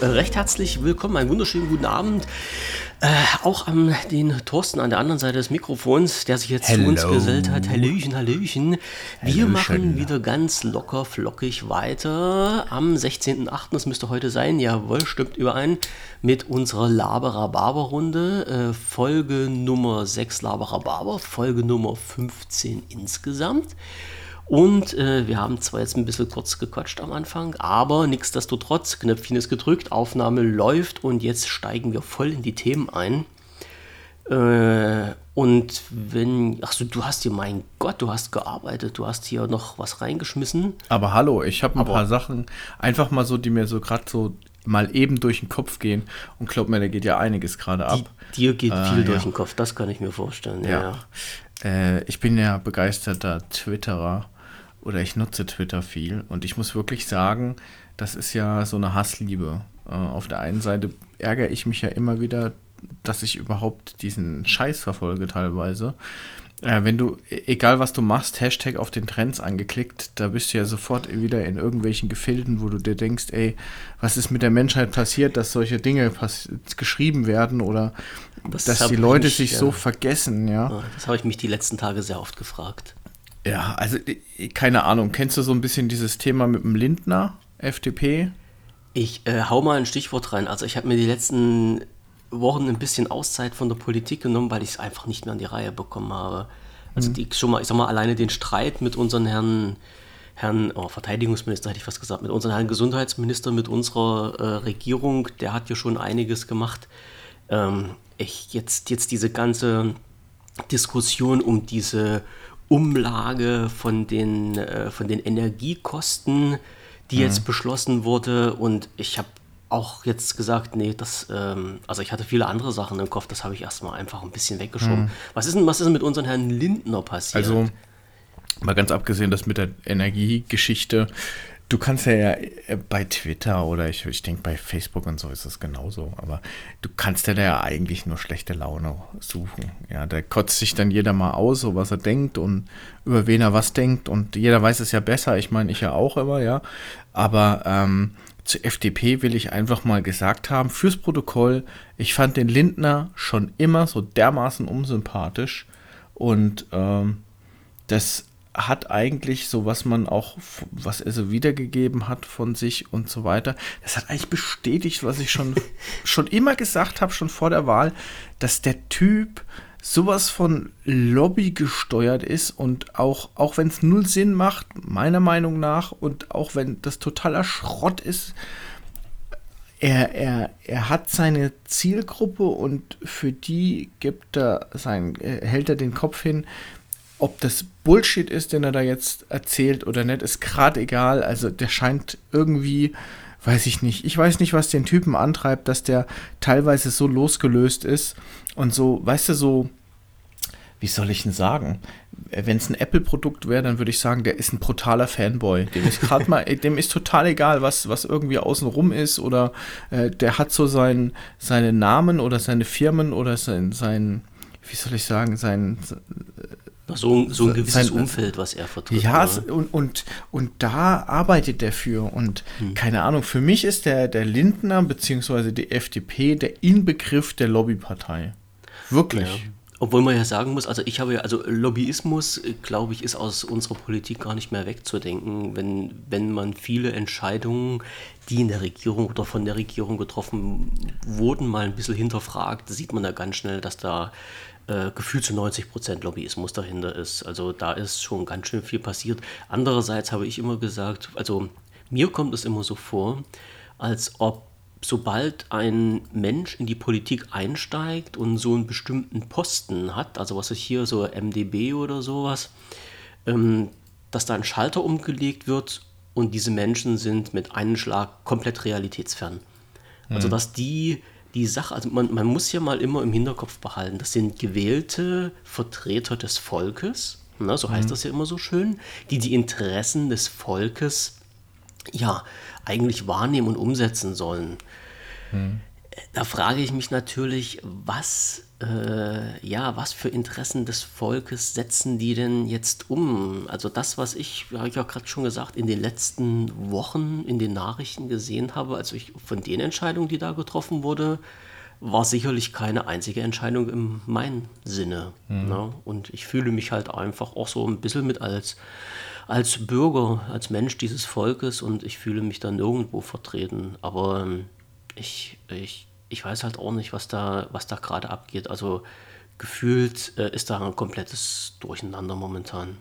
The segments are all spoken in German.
recht herzlich willkommen, einen wunderschönen guten Abend. Äh, auch an den Thorsten an der anderen Seite des Mikrofons, der sich jetzt Hello. zu uns gesellt hat. Hallöchen, Hallöchen. Wir Hello, machen wieder ganz locker, flockig weiter am 16.08., das müsste heute sein, jawohl, stimmt überein, mit unserer Laberer Barber Runde. Äh, Folge Nummer 6 Laberer Barber, Folge Nummer 15 insgesamt. Und äh, wir haben zwar jetzt ein bisschen kurz gequatscht am Anfang, aber nichtsdestotrotz, Knöpfchen ist gedrückt, Aufnahme läuft und jetzt steigen wir voll in die Themen ein. Äh, und wenn, ach so, du hast hier, mein Gott, du hast gearbeitet, du hast hier noch was reingeschmissen. Aber hallo, ich habe ein aber, paar Sachen, einfach mal so, die mir so gerade so mal eben durch den Kopf gehen. Und glaub mir, da geht ja einiges gerade ab. Dir geht äh, viel ja. durch den Kopf, das kann ich mir vorstellen. Ja. ja. Äh, ich bin ja begeisterter Twitterer oder ich nutze Twitter viel und ich muss wirklich sagen, das ist ja so eine Hassliebe. Äh, auf der einen Seite ärgere ich mich ja immer wieder, dass ich überhaupt diesen Scheiß verfolge teilweise. Äh, wenn du, e-, egal was du machst, Hashtag auf den Trends angeklickt, da bist du ja sofort wieder in irgendwelchen Gefilden, wo du dir denkst, ey, was ist mit der Menschheit passiert, dass solche Dinge geschrieben werden oder das dass die Leute mich, sich ja. so vergessen, ja. Das habe ich mich die letzten Tage sehr oft gefragt. Ja, also keine Ahnung. Kennst du so ein bisschen dieses Thema mit dem Lindner, FDP? Ich äh, hau mal ein Stichwort rein. Also ich habe mir die letzten Wochen ein bisschen Auszeit von der Politik genommen, weil ich es einfach nicht mehr an die Reihe bekommen habe. Also mhm. die, schon mal, ich sag mal, alleine den Streit mit unseren Herrn, Herrn oh, Verteidigungsminister hätte ich fast gesagt, mit unseren Herrn Gesundheitsminister, mit unserer äh, Regierung, der hat ja schon einiges gemacht. Ähm, ich, jetzt, jetzt diese ganze Diskussion um diese Umlage von den, äh, von den Energiekosten, die mhm. jetzt beschlossen wurde. Und ich habe auch jetzt gesagt, nee, das, ähm, also ich hatte viele andere Sachen im Kopf, das habe ich erstmal einfach ein bisschen weggeschoben. Mhm. Was, ist denn, was ist denn mit unseren Herrn Lindner passiert? Also, mal ganz abgesehen, dass mit der Energiegeschichte, Du kannst ja, äh, bei Twitter oder ich, ich denke bei Facebook und so ist das genauso, aber du kannst ja da ja eigentlich nur schlechte Laune suchen. Ja, da kotzt sich dann jeder mal aus, so was er denkt und über wen er was denkt und jeder weiß es ja besser. Ich meine, ich ja auch immer, ja. Aber ähm, zur FDP will ich einfach mal gesagt haben, fürs Protokoll, ich fand den Lindner schon immer so dermaßen unsympathisch und ähm, das hat eigentlich so, was man auch, was er so wiedergegeben hat von sich und so weiter, das hat eigentlich bestätigt, was ich schon, schon immer gesagt habe, schon vor der Wahl, dass der Typ sowas von Lobby gesteuert ist und auch, auch wenn es null Sinn macht, meiner Meinung nach, und auch wenn das totaler Schrott ist, er, er, er hat seine Zielgruppe und für die gibt er sein, äh, hält er den Kopf hin ob das Bullshit ist, den er da jetzt erzählt oder nicht, ist gerade egal. Also der scheint irgendwie, weiß ich nicht, ich weiß nicht, was den Typen antreibt, dass der teilweise so losgelöst ist und so, weißt du, so, wie soll ich denn sagen? Wenn es ein Apple-Produkt wäre, dann würde ich sagen, der ist ein brutaler Fanboy. Dem ist gerade mal, dem ist total egal, was, was irgendwie außenrum ist oder äh, der hat so sein, seine Namen oder seine Firmen oder sein, sein wie soll ich sagen, sein so, so ein gewisses sein, Umfeld, was er vertritt. Ja, und, und, und da arbeitet er für. Und hm. keine Ahnung, für mich ist der, der Lindner bzw. die FDP der Inbegriff der Lobbypartei. Wirklich. Ja. Obwohl man ja sagen muss, also ich habe ja, also Lobbyismus, glaube ich, ist aus unserer Politik gar nicht mehr wegzudenken, wenn, wenn man viele Entscheidungen, die in der Regierung oder von der Regierung getroffen wurden, mal ein bisschen hinterfragt, sieht man ja ganz schnell, dass da äh, gefühlt zu 90 Prozent Lobbyismus dahinter ist. Also da ist schon ganz schön viel passiert. Andererseits habe ich immer gesagt, also mir kommt es immer so vor, als ob sobald ein Mensch in die Politik einsteigt und so einen bestimmten Posten hat, also was ist hier so MDB oder sowas, ähm, dass da ein Schalter umgelegt wird und diese Menschen sind mit einem Schlag komplett realitätsfern. Also mhm. dass die die Sache, also man, man muss ja mal immer im Hinterkopf behalten, das sind gewählte Vertreter des Volkes, ne, so heißt mhm. das ja immer so schön, die die Interessen des Volkes ja eigentlich wahrnehmen und umsetzen sollen. Mhm. Da frage ich mich natürlich, was, äh, ja, was für Interessen des Volkes setzen die denn jetzt um? Also das, was ich, habe ich auch gerade schon gesagt, in den letzten Wochen in den Nachrichten gesehen habe, also ich von den Entscheidungen, die da getroffen wurde, war sicherlich keine einzige Entscheidung in meinem Sinne. Mhm. Ne? Und ich fühle mich halt einfach auch so ein bisschen mit als, als Bürger, als Mensch dieses Volkes und ich fühle mich da nirgendwo vertreten. Aber ähm, ich, ich ich weiß halt auch nicht, was da, was da gerade abgeht. Also gefühlt äh, ist da ein komplettes Durcheinander momentan.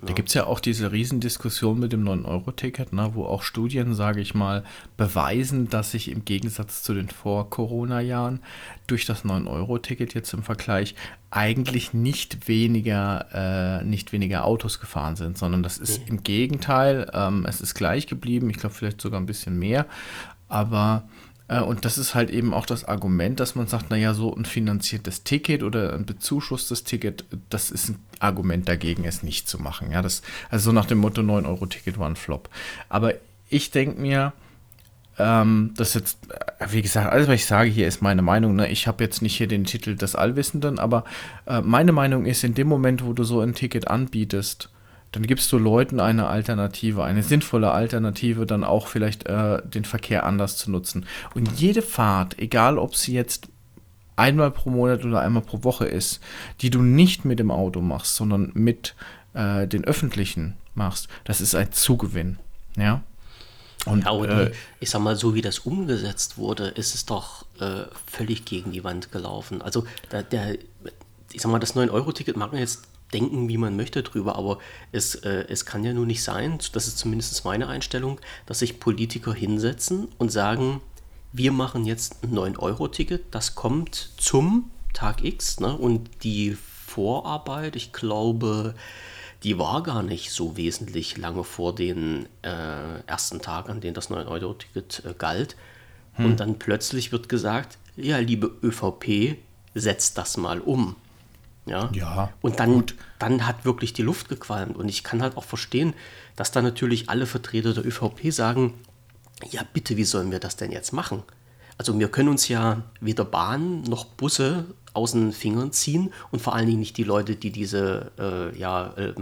Ja. Da gibt es ja auch diese Riesendiskussion mit dem 9-Euro-Ticket, ne, wo auch Studien, sage ich mal, beweisen, dass sich im Gegensatz zu den Vor-Corona-Jahren durch das 9-Euro-Ticket jetzt im Vergleich eigentlich nicht weniger, äh, nicht weniger Autos gefahren sind, sondern das ist mhm. im Gegenteil, ähm, es ist gleich geblieben, ich glaube vielleicht sogar ein bisschen mehr, aber und das ist halt eben auch das Argument, dass man sagt, naja, so ein finanziertes Ticket oder ein bezuschusstes Ticket, das ist ein Argument dagegen, es nicht zu machen. Ja, das, also so nach dem Motto 9-Euro-Ticket war ein Flop. Aber ich denke mir, ähm, das jetzt, äh, wie gesagt, alles, was ich sage hier, ist meine Meinung. Ne? Ich habe jetzt nicht hier den Titel des Allwissenden, aber äh, meine Meinung ist, in dem Moment, wo du so ein Ticket anbietest, dann gibst du Leuten eine Alternative, eine sinnvolle Alternative, dann auch vielleicht äh, den Verkehr anders zu nutzen. Und jede Fahrt, egal ob sie jetzt einmal pro Monat oder einmal pro Woche ist, die du nicht mit dem Auto machst, sondern mit äh, den öffentlichen machst, das ist ein Zugewinn. Ja. Und, ja, äh, ich sag mal, so wie das umgesetzt wurde, ist es doch äh, völlig gegen die Wand gelaufen. Also der, der ich sag mal, das 9-Euro-Ticket mag man jetzt denken, wie man möchte drüber, aber es, äh, es kann ja nur nicht sein, das ist zumindest meine Einstellung, dass sich Politiker hinsetzen und sagen, wir machen jetzt ein 9-Euro-Ticket, das kommt zum Tag X ne? und die Vorarbeit, ich glaube, die war gar nicht so wesentlich lange vor den äh, ersten Tag, an denen das 9-Euro-Ticket äh, galt. Hm. Und dann plötzlich wird gesagt, ja, liebe ÖVP, setzt das mal um. Ja. ja und dann, dann hat wirklich die Luft gequalmt. Und ich kann halt auch verstehen, dass da natürlich alle Vertreter der ÖVP sagen, ja bitte, wie sollen wir das denn jetzt machen? Also wir können uns ja weder Bahnen noch Busse aus den Fingern ziehen und vor allen Dingen nicht die Leute, die diese äh, ja, äh,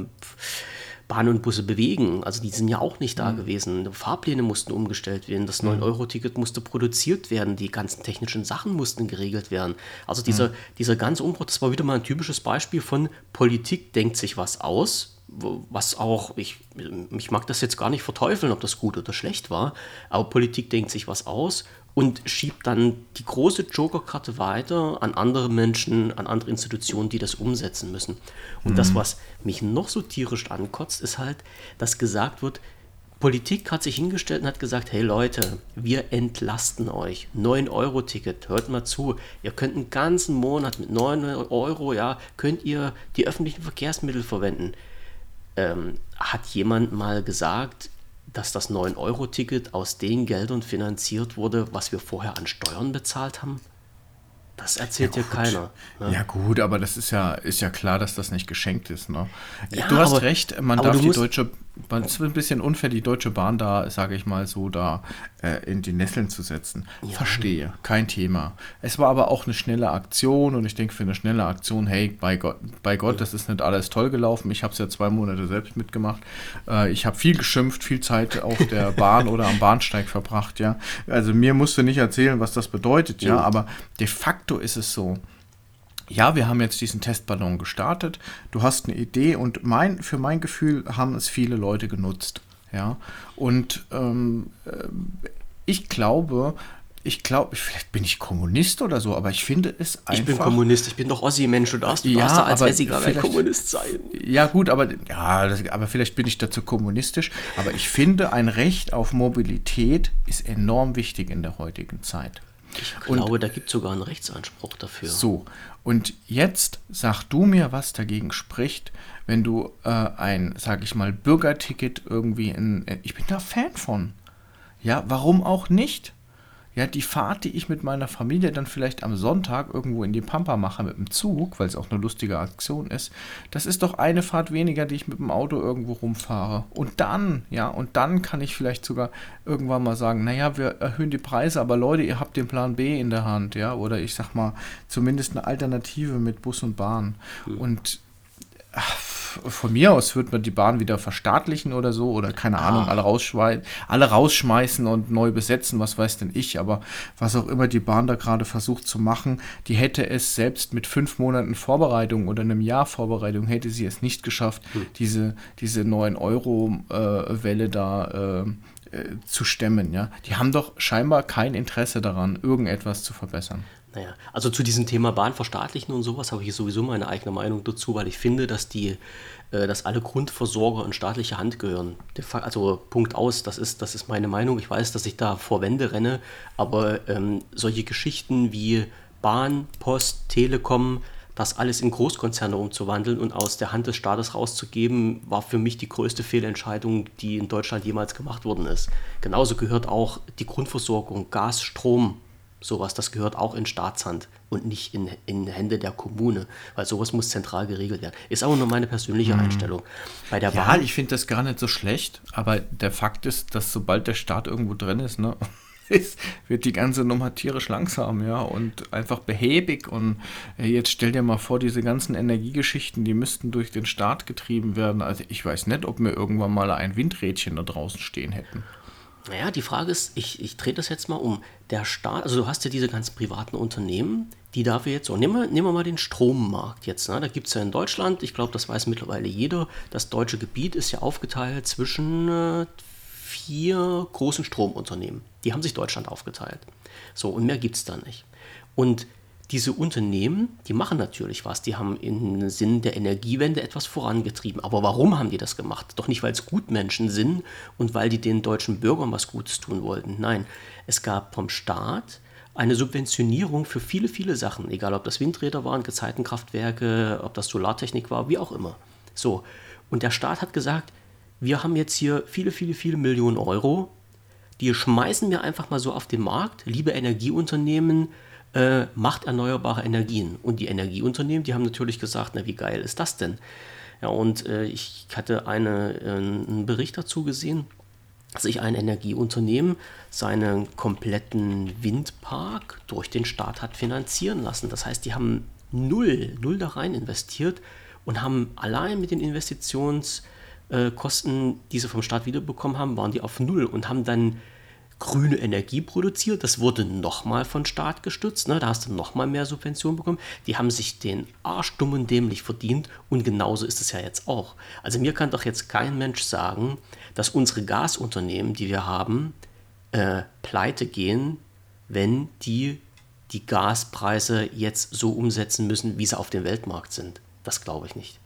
Bahnen und Busse bewegen. Also die sind ja auch nicht da mhm. gewesen. Fahrpläne mussten umgestellt werden, das 9-Euro-Ticket musste produziert werden, die ganzen technischen Sachen mussten geregelt werden. Also dieser, mhm. dieser ganze Umbruch, das war wieder mal ein typisches Beispiel von Politik denkt sich was aus, was auch, ich, ich mag das jetzt gar nicht verteufeln, ob das gut oder schlecht war, aber Politik denkt sich was aus und schiebt dann die große Joker-Karte weiter an andere Menschen, an andere Institutionen, die das umsetzen müssen. Und mhm. das, was mich noch so tierisch ankotzt, ist halt, dass gesagt wird, Politik hat sich hingestellt und hat gesagt, hey Leute, wir entlasten euch. 9-Euro-Ticket, hört mal zu. Ihr könnt einen ganzen Monat mit 9 Euro, ja, könnt ihr die öffentlichen Verkehrsmittel verwenden. Ähm, hat jemand mal gesagt, dass das 9-Euro-Ticket aus den Geldern finanziert wurde, was wir vorher an Steuern bezahlt haben? Das erzählt ja, dir keiner. Ne? Ja gut, aber das ist ja, ist ja klar, dass das nicht geschenkt ist. Ne? Ja, du hast aber, recht, man darf die deutsche, es ist ein bisschen unfair, die Deutsche Bahn da, sage ich mal so, da äh, in die Nesseln zu setzen. Ja. Verstehe, kein Thema. Es war aber auch eine schnelle Aktion und ich denke für eine schnelle Aktion, hey, bei Gott, bei Gott ja. das ist nicht alles toll gelaufen. Ich habe es ja zwei Monate selbst mitgemacht. Äh, ich habe viel geschimpft, viel Zeit auf der Bahn oder am Bahnsteig verbracht, ja. Also mir musst du nicht erzählen, was das bedeutet, ja, aber de facto ist es so, ja, wir haben jetzt diesen Testballon gestartet. Du hast eine Idee und mein, für mein Gefühl haben es viele Leute genutzt. Ja, und ähm, äh, ich glaube, ich glaube, vielleicht bin ich Kommunist oder so, aber ich finde es einfach. Ich bin Kommunist, ich bin doch Ossi-Mensch, du darfst, du ja, darfst da als Essiger Kommunist sein. Ja, gut, aber, ja, das, aber vielleicht bin ich dazu kommunistisch. Aber ich finde, ein Recht auf Mobilität ist enorm wichtig in der heutigen Zeit. Ich glaube, und, da gibt es sogar einen Rechtsanspruch dafür. So, und jetzt sag du mir, was dagegen spricht, wenn du äh, ein, sag ich mal, Bürgerticket irgendwie in. Ich bin da Fan von. Ja, warum auch nicht? Ja, die Fahrt, die ich mit meiner Familie dann vielleicht am Sonntag irgendwo in die Pampa mache mit dem Zug, weil es auch eine lustige Aktion ist, das ist doch eine Fahrt weniger, die ich mit dem Auto irgendwo rumfahre. Und dann, ja, und dann kann ich vielleicht sogar irgendwann mal sagen, naja, wir erhöhen die Preise, aber Leute, ihr habt den Plan B in der Hand, ja, oder ich sag mal, zumindest eine Alternative mit Bus und Bahn. Und von mir aus wird man die Bahn wieder verstaatlichen oder so oder keine ah. Ahnung, alle, rausschmeißen, alle rausschmeißen und neu besetzen, was weiß denn ich, aber was auch immer die Bahn da gerade versucht zu machen, die hätte es selbst mit fünf Monaten Vorbereitung oder einem Jahr Vorbereitung, hätte sie es nicht geschafft, hm. diese, diese 9-Euro-Welle äh, da äh, äh, zu stemmen. Ja? Die haben doch scheinbar kein Interesse daran, irgendetwas zu verbessern. Naja, also zu diesem Thema Bahnverstaatlichen und sowas habe ich sowieso meine eigene Meinung dazu, weil ich finde, dass die, äh, dass alle Grundversorger in staatliche Hand gehören. Also Punkt aus, das ist, das ist meine Meinung. Ich weiß, dass ich da vor Wände renne, aber ähm, solche Geschichten wie Bahn, Post, Telekom, das alles in Großkonzerne umzuwandeln und aus der Hand des Staates rauszugeben, war für mich die größte Fehlentscheidung, die in Deutschland jemals gemacht worden ist. Genauso gehört auch die Grundversorgung, Gas, Strom, Sowas, das gehört auch in Staatshand und nicht in, in Hände der Kommune, weil sowas muss zentral geregelt werden. Ist auch nur meine persönliche hm. Einstellung. Bei der ja, Bahn, ich finde das gar nicht so schlecht, aber der Fakt ist, dass sobald der Staat irgendwo drin ist, ne, ist, wird die ganze Nummer tierisch langsam, ja, und einfach behäbig. Und äh, jetzt stell dir mal vor, diese ganzen Energiegeschichten, die müssten durch den Staat getrieben werden. Also ich weiß nicht, ob wir irgendwann mal ein Windrädchen da draußen stehen hätten. Naja, die Frage ist, ich, ich drehe das jetzt mal um. Der Staat, also du hast ja diese ganzen privaten Unternehmen, die dafür jetzt so, nehmen wir, nehmen wir mal den Strommarkt jetzt. Ne? Da gibt es ja in Deutschland, ich glaube, das weiß mittlerweile jeder, das deutsche Gebiet ist ja aufgeteilt zwischen äh, vier großen Stromunternehmen. Die haben sich Deutschland aufgeteilt. So, und mehr gibt es da nicht. Und diese Unternehmen, die machen natürlich was. Die haben im Sinn der Energiewende etwas vorangetrieben. Aber warum haben die das gemacht? Doch nicht, weil es Gutmenschen sind und weil die den deutschen Bürgern was Gutes tun wollten. Nein, es gab vom Staat eine Subventionierung für viele, viele Sachen. Egal, ob das Windräder waren, Gezeitenkraftwerke, ob das Solartechnik war, wie auch immer. So. Und der Staat hat gesagt, wir haben jetzt hier viele, viele, viele Millionen Euro. Die schmeißen wir einfach mal so auf den Markt. Liebe Energieunternehmen, äh, macht erneuerbare Energien. Und die Energieunternehmen, die haben natürlich gesagt, na wie geil ist das denn? Ja, und äh, ich hatte eine, äh, einen Bericht dazu gesehen, dass sich ein Energieunternehmen seinen kompletten Windpark durch den Staat hat finanzieren lassen. Das heißt, die haben null, null da rein investiert und haben allein mit den Investitionskosten, die sie vom Staat wiederbekommen haben, waren die auf null und haben dann grüne Energie produziert. Das wurde nochmal von Staat gestützt. Ne? Da hast du nochmal mehr Subventionen bekommen. Die haben sich den Arsch dumm und dämlich verdient. Und genauso ist es ja jetzt auch. Also mir kann doch jetzt kein Mensch sagen, dass unsere Gasunternehmen, die wir haben, äh, pleite gehen, wenn die die Gaspreise jetzt so umsetzen müssen, wie sie auf dem Weltmarkt sind. Das glaube ich nicht.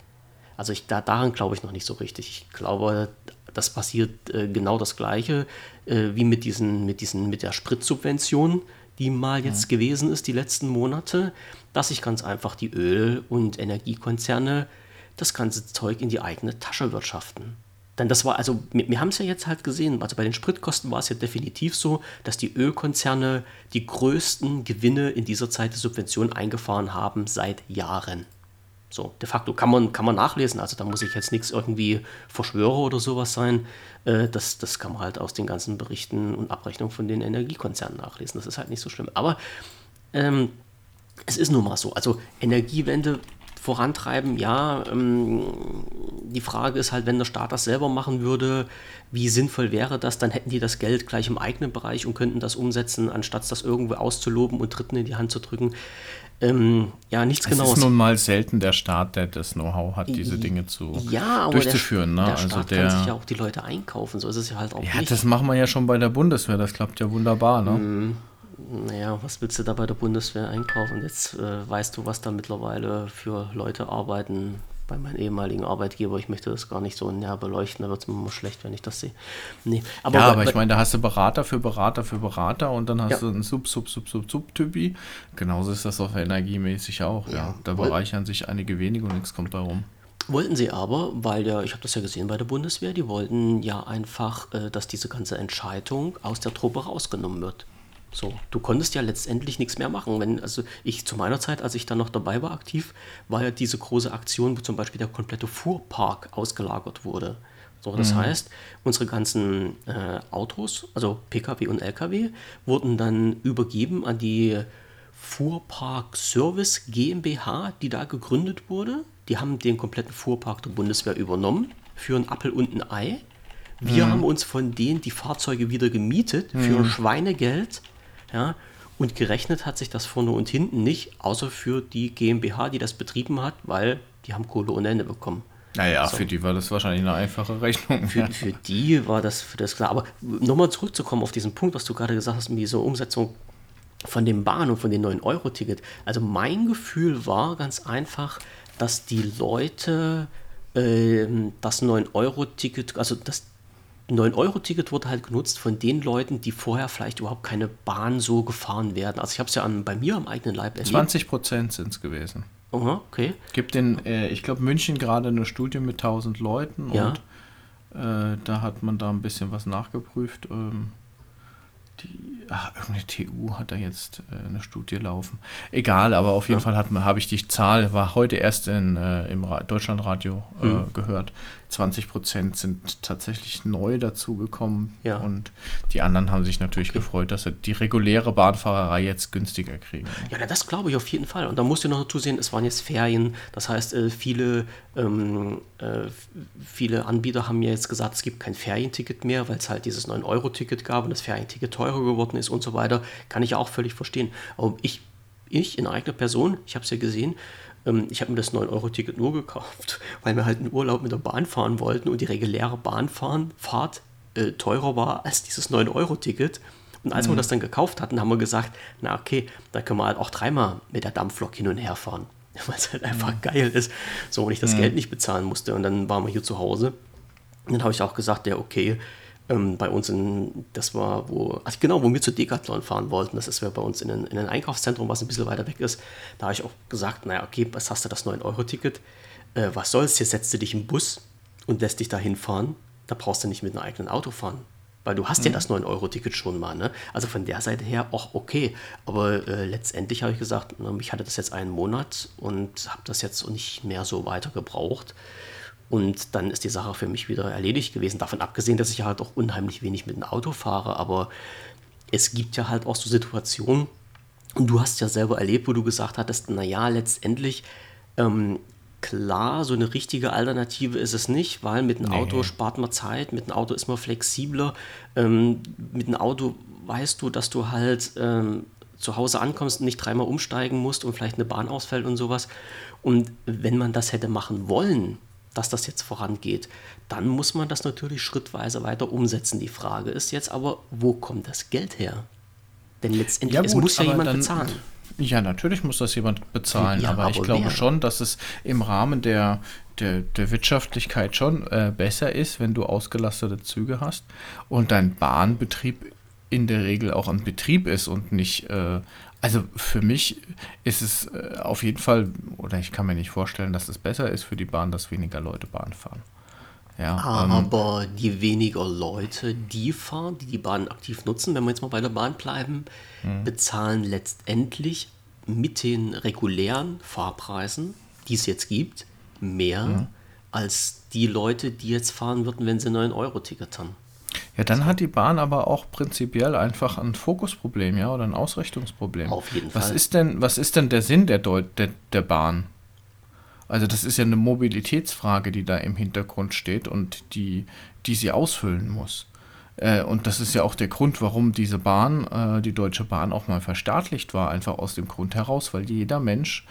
Also ich, da, daran glaube ich noch nicht so richtig. Ich glaube, das passiert äh, genau das Gleiche äh, wie mit, diesen, mit, diesen, mit der Spritsubvention, die mal jetzt ja. gewesen ist, die letzten Monate, dass sich ganz einfach die Öl- und Energiekonzerne das ganze Zeug in die eigene Tasche wirtschaften. Denn das war, also wir, wir haben es ja jetzt halt gesehen, also bei den Spritkosten war es ja definitiv so, dass die Ölkonzerne die größten Gewinne in dieser Zeit der Subvention eingefahren haben seit Jahren. So, de facto kann man, kann man nachlesen. Also da muss ich jetzt nichts irgendwie Verschwörer oder sowas sein. Äh, das, das kann man halt aus den ganzen Berichten und Abrechnungen von den Energiekonzernen nachlesen. Das ist halt nicht so schlimm. Aber ähm, es ist nun mal so. Also Energiewende vorantreiben, ja. Ähm, die Frage ist halt, wenn der Staat das selber machen würde, wie sinnvoll wäre das? Dann hätten die das Geld gleich im eigenen Bereich und könnten das umsetzen, anstatt das irgendwo auszuloben und Dritten in die Hand zu drücken. Ähm, ja, nichts genau. Es ist nun mal selten der Staat, der das Know-how hat, diese Dinge zu ja, durchzuführen. Der, ne? der also Staat der, kann sich ja auch die Leute einkaufen, so ist es ja halt auch Ja, nicht. das machen wir ja schon bei der Bundeswehr, das klappt ja wunderbar. Ne? Mm, naja, was willst du da bei der Bundeswehr einkaufen? Jetzt äh, weißt du, was da mittlerweile für Leute arbeiten, bei meinem ehemaligen Arbeitgeber. Ich möchte das gar nicht so näher beleuchten, da wird es mir immer schlecht, wenn ich das sehe. Nee, aber ja, aber ich meine, da hast du Berater für Berater für Berater und dann hast ja. du einen Sub, Sub, Sub, Sub, Sub-Typi. Genauso ist das auch energiemäßig auch. Ja, ja. Da bereichern sich einige wenige und nichts kommt da rum. Wollten sie aber, weil ja, ich habe das ja gesehen bei der Bundeswehr, die wollten ja einfach, äh, dass diese ganze Entscheidung aus der Truppe rausgenommen wird. So, du konntest ja letztendlich nichts mehr machen. Wenn, also ich zu meiner Zeit, als ich dann noch dabei war, aktiv, war ja diese große Aktion, wo zum Beispiel der komplette Fuhrpark ausgelagert wurde. So, das mhm. heißt, unsere ganzen äh, Autos, also Pkw und Lkw, wurden dann übergeben an die Fuhrpark Service GmbH, die da gegründet wurde. Die haben den kompletten Fuhrpark der Bundeswehr übernommen für ein Appel und ein Ei. Wir mhm. haben uns von denen die Fahrzeuge wieder gemietet für mhm. Schweinegeld. Ja, und gerechnet hat sich das vorne und hinten nicht, außer für die GmbH, die das betrieben hat, weil die haben Kohle ohne Ende bekommen. Naja, so. für die war das wahrscheinlich eine einfache Rechnung. Für, für die war das, für das klar. Aber nochmal zurückzukommen auf diesen Punkt, was du gerade gesagt hast, mit dieser Umsetzung von dem Bahn und von dem 9-Euro-Ticket. Also mein Gefühl war ganz einfach, dass die Leute äh, das 9-Euro-Ticket, also das 9-Euro-Ticket wurde halt genutzt von den Leuten, die vorher vielleicht überhaupt keine Bahn so gefahren werden. Also ich habe es ja an, bei mir am eigenen Leib erlebt. 20 Prozent sind es gewesen. Aha, okay. Gibt in, äh, ich glaube, München gerade eine Studie mit 1000 Leuten ja. und äh, da hat man da ein bisschen was nachgeprüft. Ähm, die, ach, irgendeine TU hat da jetzt äh, eine Studie laufen. Egal, aber auf jeden ja. Fall habe ich die Zahl, war heute erst in, äh, im Ra Deutschlandradio äh, mhm. gehört. 20 Prozent sind tatsächlich neu dazugekommen ja. und die anderen haben sich natürlich okay. gefreut, dass sie die reguläre Bahnfahrerei jetzt günstiger kriegen. Ja, das glaube ich auf jeden Fall. Und da musst du noch dazu sehen, es waren jetzt Ferien. Das heißt, äh, viele, ähm, äh, viele Anbieter haben mir jetzt gesagt, es gibt kein Ferienticket mehr, weil es halt dieses 9-Euro-Ticket gab und das Ferienticket teurer geworden ist und so weiter. Kann ich auch völlig verstehen. Aber ich, ich in eigener Person, ich habe es ja gesehen, ähm, ich habe mir das 9-Euro-Ticket nur gekauft, weil wir halt einen Urlaub mit der Bahn fahren wollten und die reguläre Bahnfahrt äh, teurer war als dieses 9-Euro-Ticket. Und als mhm. wir das dann gekauft hatten, haben wir gesagt, na okay, da können wir halt auch dreimal mit der Dampflok hin und her fahren, weil es halt einfach mhm. geil ist. So, und ich das mhm. Geld nicht bezahlen musste. Und dann waren wir hier zu Hause. Und dann habe ich auch gesagt, ja, okay, ähm, bei uns in, das war, wo, ach genau, wo wir zu Decathlon fahren wollten, das ist ja bei uns in ein, in ein Einkaufszentrum, was ein bisschen weiter weg ist, da habe ich auch gesagt, naja, okay, was hast du das 9-Euro-Ticket, äh, was soll's, hier setzt du dich im Bus und lässt dich da hinfahren, da brauchst du nicht mit einem eigenen Auto fahren. Weil du hast mhm. ja das 9-Euro-Ticket schon mal, ne? Also von der Seite her auch okay. Aber äh, letztendlich habe ich gesagt, ich hatte das jetzt einen Monat und habe das jetzt nicht mehr so weiter gebraucht. Und dann ist die Sache für mich wieder erledigt gewesen. Davon abgesehen, dass ich halt auch unheimlich wenig mit dem Auto fahre. Aber es gibt ja halt auch so Situationen, und du hast ja selber erlebt, wo du gesagt hattest, naja, letztendlich, ähm, klar, so eine richtige Alternative ist es nicht, weil mit dem nee. Auto spart man Zeit, mit dem Auto ist man flexibler. Ähm, mit dem Auto weißt du, dass du halt ähm, zu Hause ankommst und nicht dreimal umsteigen musst und vielleicht eine Bahn ausfällt und sowas. Und wenn man das hätte machen wollen, dass das jetzt vorangeht, dann muss man das natürlich schrittweise weiter umsetzen. Die Frage ist jetzt aber, wo kommt das Geld her? Denn letztendlich, ja, gut, es muss ja jemand dann, bezahlen. Ja, natürlich muss das jemand bezahlen, ja, aber, aber, ich glaube wer? schon, dass es im Rahmen der, der, der Wirtschaftlichkeit schon äh, besser ist, wenn du ausgelastete Züge hast und dein Bahnbetrieb in der Regel auch ein Betrieb ist und nicht äh, also für mich ist es äh, auf jeden Fall, oder ich kann mir nicht vorstellen, dass es besser ist für die Bahn, dass weniger Leute Bahn fahren. Ja, Aber ähm, die weniger Leute, die fahren, die die Bahn aktiv nutzen, wenn wir jetzt mal bei der Bahn bleiben, mhm. bezahlen letztendlich mit den regulären Fahrpreisen, die es jetzt gibt, mehr mhm. als die Leute, die jetzt fahren würden, wenn sie ein 9-Euro-Ticket haben. Ja, dann hat die Bahn aber auch prinzipiell einfach ein Fokusproblem, ja, oder ein Ausrichtungsproblem. Auf jeden was Fall. Ist denn, was ist denn der Sinn der, Deu der, der Bahn? Also das ist ja eine Mobilitätsfrage, die da im Hintergrund steht und die, die sie ausfüllen muss. Äh, und das ist ja auch der Grund, warum diese Bahn, äh, die Deutsche Bahn, auch mal verstaatlicht war, einfach aus dem Grund heraus, weil jeder Mensch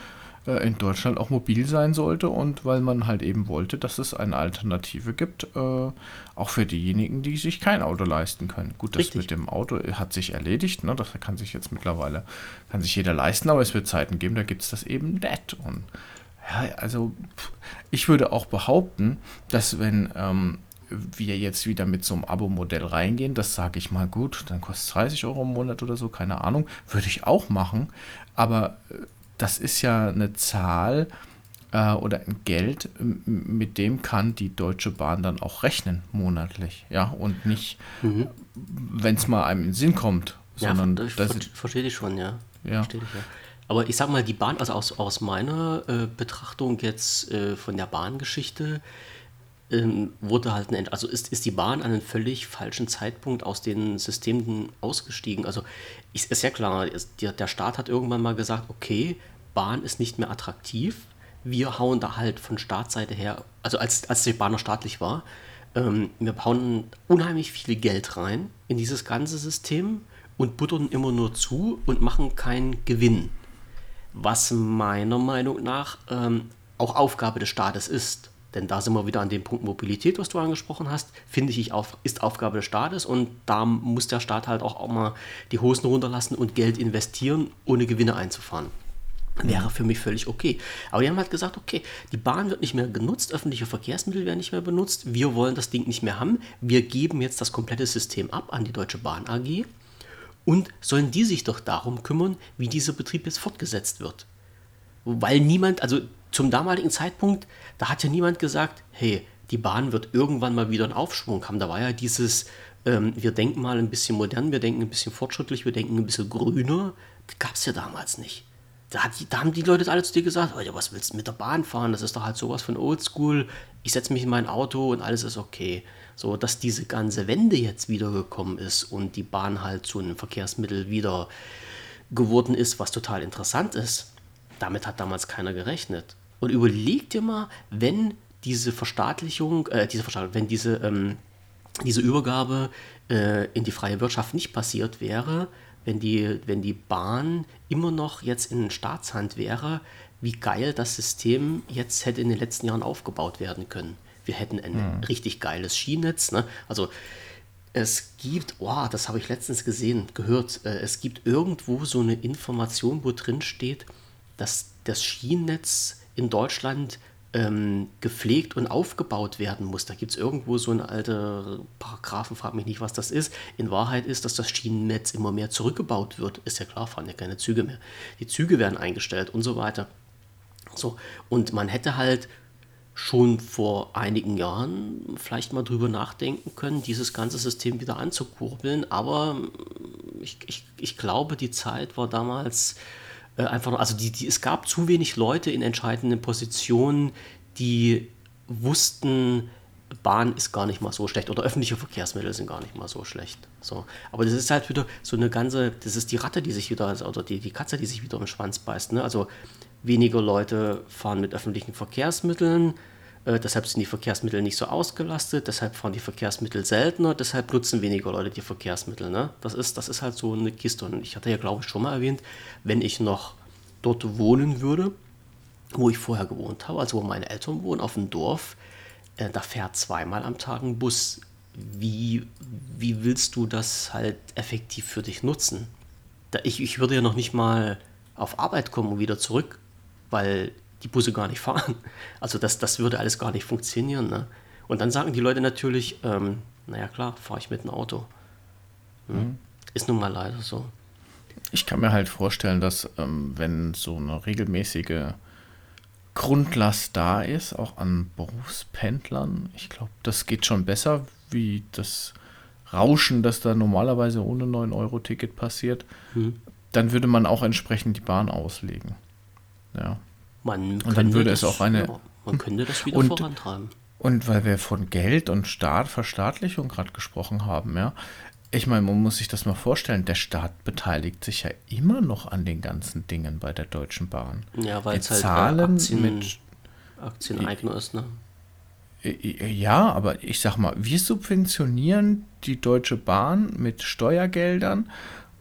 äh, in Deutschland auch mobil sein sollte und weil man halt eben wollte, dass es eine Alternative gibt, äh, auch für diejenigen, die sich kein Auto leisten können. Gut, das Richtig. mit dem Auto hat sich erledigt, ne? das kann sich jetzt mittlerweile, kann sich jeder leisten, aber es wird Zeiten geben, da gibt es das eben nicht. Und ja, also ich würde auch behaupten, dass wenn ähm, wir jetzt wieder mit so einem Abo-Modell reingehen, das sage ich mal gut, dann kostet es 30 Euro im Monat oder so, keine Ahnung, würde ich auch machen, aber äh, das ist ja eine Zahl äh, oder ein Geld, mit dem kann die Deutsche Bahn dann auch rechnen monatlich, ja, und nicht, mhm. wenn es mal einem in den Sinn kommt, Sondern ja, ich ver verstehe ich schon, ja. ja. Verstehe ich, ja. Aber ich sag mal, die Bahn, also aus, aus meiner äh, Betrachtung jetzt äh, von der Bahngeschichte, ähm, wurde halt, eine, also ist, ist die Bahn an einem völlig falschen Zeitpunkt aus den Systemen ausgestiegen. Also ist, ist ja klar, ist, der, der Staat hat irgendwann mal gesagt, okay, Bahn ist nicht mehr attraktiv. Wir hauen da halt von Staatsseite her, also als, als die Bahn noch staatlich war, ähm, wir hauen unheimlich viel Geld rein in dieses ganze System und buttern immer nur zu und machen keinen Gewinn. Was meiner Meinung nach ähm, auch Aufgabe des Staates ist. Denn da sind wir wieder an dem Punkt Mobilität, was du angesprochen hast, finde ich, auf, ist Aufgabe des Staates und da muss der Staat halt auch, auch mal die Hosen runterlassen und Geld investieren, ohne Gewinne einzufahren. Wäre für mich völlig okay. Aber die haben halt gesagt, okay, die Bahn wird nicht mehr genutzt, öffentliche Verkehrsmittel werden nicht mehr benutzt, wir wollen das Ding nicht mehr haben, wir geben jetzt das komplette System ab an die Deutsche Bahn AG und sollen die sich doch darum kümmern, wie dieser Betrieb jetzt fortgesetzt wird. Weil niemand, also zum damaligen Zeitpunkt, da hat ja niemand gesagt, hey, die Bahn wird irgendwann mal wieder einen Aufschwung haben. Da war ja dieses, ähm, wir denken mal ein bisschen modern, wir denken ein bisschen fortschrittlich, wir denken ein bisschen grüner. Das gab es ja damals nicht. Da, die, da, haben die Leute alle zu dir gesagt, oh, was willst du mit der Bahn fahren? Das ist doch halt sowas von Oldschool. Ich setze mich in mein Auto und alles ist okay. So, dass diese ganze Wende jetzt wiedergekommen ist und die Bahn halt zu einem Verkehrsmittel wieder geworden ist, was total interessant ist, damit hat damals keiner gerechnet. Und überleg dir mal, wenn diese Verstaatlichung, äh, diese Verstaatlichung, wenn diese, ähm, diese Übergabe äh, in die freie Wirtschaft nicht passiert wäre, wenn die, wenn die Bahn immer noch jetzt in Staatshand wäre, wie geil das System jetzt hätte in den letzten Jahren aufgebaut werden können. Wir hätten ein mhm. richtig geiles Schienennetz. Ne? Also es gibt, oh, das habe ich letztens gesehen, gehört, äh, es gibt irgendwo so eine Information, wo drin steht, dass das Schienennetz in Deutschland ähm, gepflegt und aufgebaut werden muss. Da gibt es irgendwo so eine alte Paragraphen, frag mich nicht, was das ist. In Wahrheit ist, dass das Schienennetz immer mehr zurückgebaut wird. Ist ja klar, fahren ja keine Züge mehr. Die Züge werden eingestellt und so weiter. So, und man hätte halt schon vor einigen Jahren vielleicht mal drüber nachdenken können, dieses ganze System wieder anzukurbeln. Aber ich, ich, ich glaube, die Zeit war damals äh, einfach, also die, die, es gab zu wenig Leute in entscheidenden Positionen, die wussten, Bahn ist gar nicht mal so schlecht oder öffentliche Verkehrsmittel sind gar nicht mal so schlecht. So. Aber das ist halt wieder so eine ganze, das ist die Ratte, die sich wieder, also, oder die, die Katze, die sich wieder im Schwanz beißt. Ne? Also weniger Leute fahren mit öffentlichen Verkehrsmitteln, äh, deshalb sind die Verkehrsmittel nicht so ausgelastet, deshalb fahren die Verkehrsmittel seltener, deshalb nutzen weniger Leute die Verkehrsmittel. Ne? Das, ist, das ist halt so eine Kiste. Und ich hatte ja, glaube ich, schon mal erwähnt, wenn ich noch dort wohnen würde, wo ich vorher gewohnt habe, also wo meine Eltern wohnen, auf dem Dorf, äh, da fährt zweimal am Tag ein Bus. Wie, wie willst du das halt effektiv für dich nutzen? Da ich, ich würde ja noch nicht mal auf Arbeit kommen und wieder zurück, weil die Busse gar nicht fahren. Also das, das würde alles gar nicht funktionieren. Ne? Und dann sagen die Leute natürlich, ähm, naja klar, fahre ich mit dem Auto. Hm? Mhm. Ist nun mal leider so. Ich kann mir halt vorstellen, dass ähm, wenn so eine regelmäßige Grundlast da ist, auch an Berufspendlern, ich glaube, das geht schon besser, wie das Rauschen, das da normalerweise ohne 9-Euro-Ticket passiert, mhm. dann würde man auch entsprechend die Bahn auslegen. Ja. Man und dann würde das, es auch eine. Ja, man könnte das wieder und, vorantreiben. Und weil wir von Geld und Staat, Verstaatlichung gerade gesprochen haben, ja. Ich meine, man muss sich das mal vorstellen, der Staat beteiligt sich ja immer noch an den ganzen Dingen bei der Deutschen Bahn. Ja, weil es halt Zahlen Aktien, mit Aktieneigner ist, ne? Ja, aber ich sag mal, wir subventionieren die Deutsche Bahn mit Steuergeldern.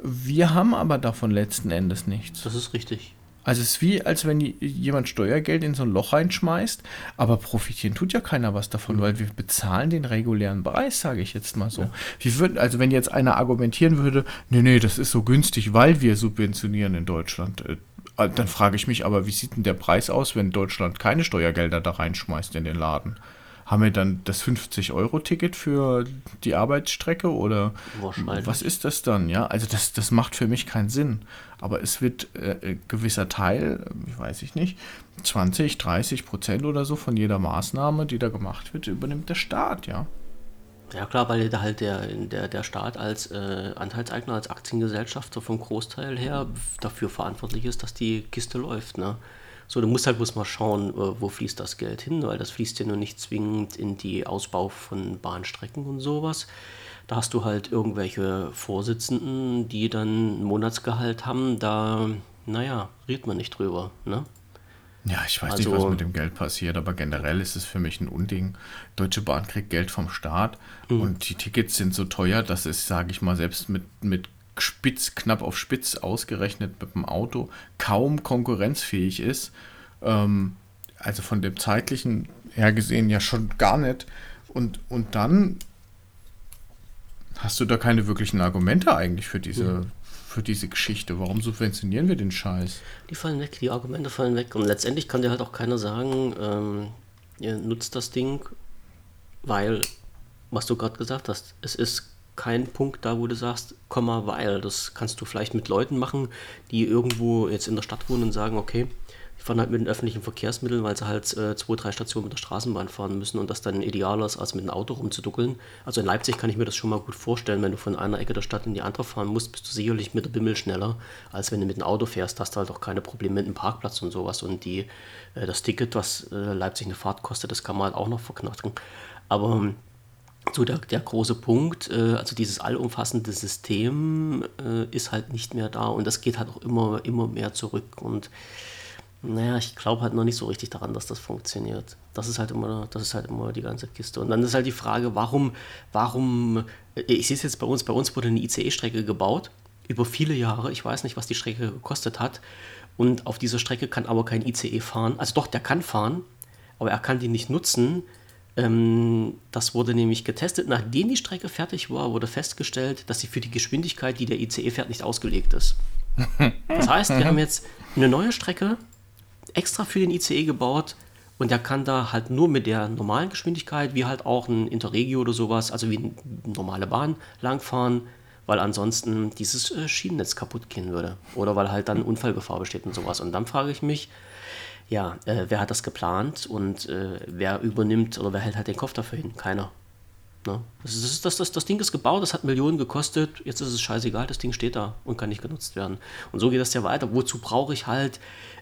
Wir haben aber davon letzten Endes nichts. Das ist richtig. Also es ist wie, als wenn jemand Steuergeld in so ein Loch reinschmeißt, aber profitieren tut ja keiner was davon, mhm. weil wir bezahlen den regulären Preis, sage ich jetzt mal so. Ja. Wie würd, also wenn jetzt einer argumentieren würde, nee, nee, das ist so günstig, weil wir subventionieren in Deutschland, äh, dann frage ich mich aber, wie sieht denn der Preis aus, wenn Deutschland keine Steuergelder da reinschmeißt in den Laden? Haben wir dann das 50-Euro-Ticket für die Arbeitsstrecke oder was ist das dann? Ja, also das, das macht für mich keinen Sinn. Aber es wird äh, gewisser Teil, ich weiß ich nicht, 20, 30 Prozent oder so von jeder Maßnahme, die da gemacht wird, übernimmt der Staat, ja. Ja klar, weil da halt der, der, der Staat als äh, Anteilseigner, als Aktiengesellschaft so vom Großteil her dafür verantwortlich ist, dass die Kiste läuft. Ne? So, du musst halt bloß mal schauen, äh, wo fließt das Geld hin, weil das fließt ja nur nicht zwingend in die Ausbau von Bahnstrecken und sowas. Da hast du halt irgendwelche Vorsitzenden, die dann ein Monatsgehalt haben, da, naja, redet man nicht drüber, ne? Ja, ich weiß also, nicht, was mit dem Geld passiert, aber generell ist es für mich ein Unding. Deutsche Bahn kriegt Geld vom Staat mhm. und die Tickets sind so teuer, dass es, sage ich mal, selbst mit, mit spitz, knapp auf spitz ausgerechnet mit dem Auto kaum konkurrenzfähig ist. Ähm, also von dem zeitlichen her gesehen ja schon gar nicht. Und, und dann hast du da keine wirklichen Argumente eigentlich für diese, mhm für diese Geschichte? Warum subventionieren wir den Scheiß? Die fallen weg, die Argumente fallen weg. Und letztendlich kann dir halt auch keiner sagen, ähm, ihr nutzt das Ding, weil, was du gerade gesagt hast, es ist kein Punkt da, wo du sagst, Komma, weil. Das kannst du vielleicht mit Leuten machen, die irgendwo jetzt in der Stadt wohnen und sagen, okay, die fahren halt mit den öffentlichen Verkehrsmitteln, weil sie halt äh, zwei, drei Stationen mit der Straßenbahn fahren müssen und das dann idealer ist, als mit dem Auto rumzuduckeln. Also in Leipzig kann ich mir das schon mal gut vorstellen, wenn du von einer Ecke der Stadt in die andere fahren musst, bist du sicherlich mit der Bimmel schneller, als wenn du mit dem Auto fährst, hast du halt auch keine Probleme mit dem Parkplatz und sowas. Und die, äh, das Ticket, was äh, Leipzig eine Fahrt kostet, das kann man halt auch noch verknacken. Aber ähm, so der, der große Punkt, äh, also dieses allumfassende System äh, ist halt nicht mehr da und das geht halt auch immer, immer mehr zurück und naja, ich glaube halt noch nicht so richtig daran, dass das funktioniert. Das ist halt immer, das ist halt immer die ganze Kiste. Und dann ist halt die Frage, warum, warum, äh, ich sehe es jetzt bei uns, bei uns wurde eine ICE-Strecke gebaut, über viele Jahre, ich weiß nicht, was die Strecke gekostet hat. Und auf dieser Strecke kann aber kein ICE fahren. Also doch, der kann fahren, aber er kann die nicht nutzen. Ähm, das wurde nämlich getestet. Nachdem die Strecke fertig war, wurde festgestellt, dass sie für die Geschwindigkeit, die der ICE fährt, nicht ausgelegt ist. Das heißt, wir haben jetzt eine neue Strecke, extra für den ICE gebaut und der kann da halt nur mit der normalen Geschwindigkeit, wie halt auch ein Interregio oder sowas, also wie eine normale Bahn langfahren, weil ansonsten dieses äh, Schienennetz kaputt gehen würde. Oder weil halt dann Unfallgefahr besteht und sowas. Und dann frage ich mich, ja, äh, wer hat das geplant und äh, wer übernimmt oder wer hält halt den Kopf dafür hin? Keiner. Ne? Das, ist, das, das, das Ding ist gebaut, das hat Millionen gekostet, jetzt ist es scheißegal, das Ding steht da und kann nicht genutzt werden. Und so geht das ja weiter. Wozu brauche ich halt,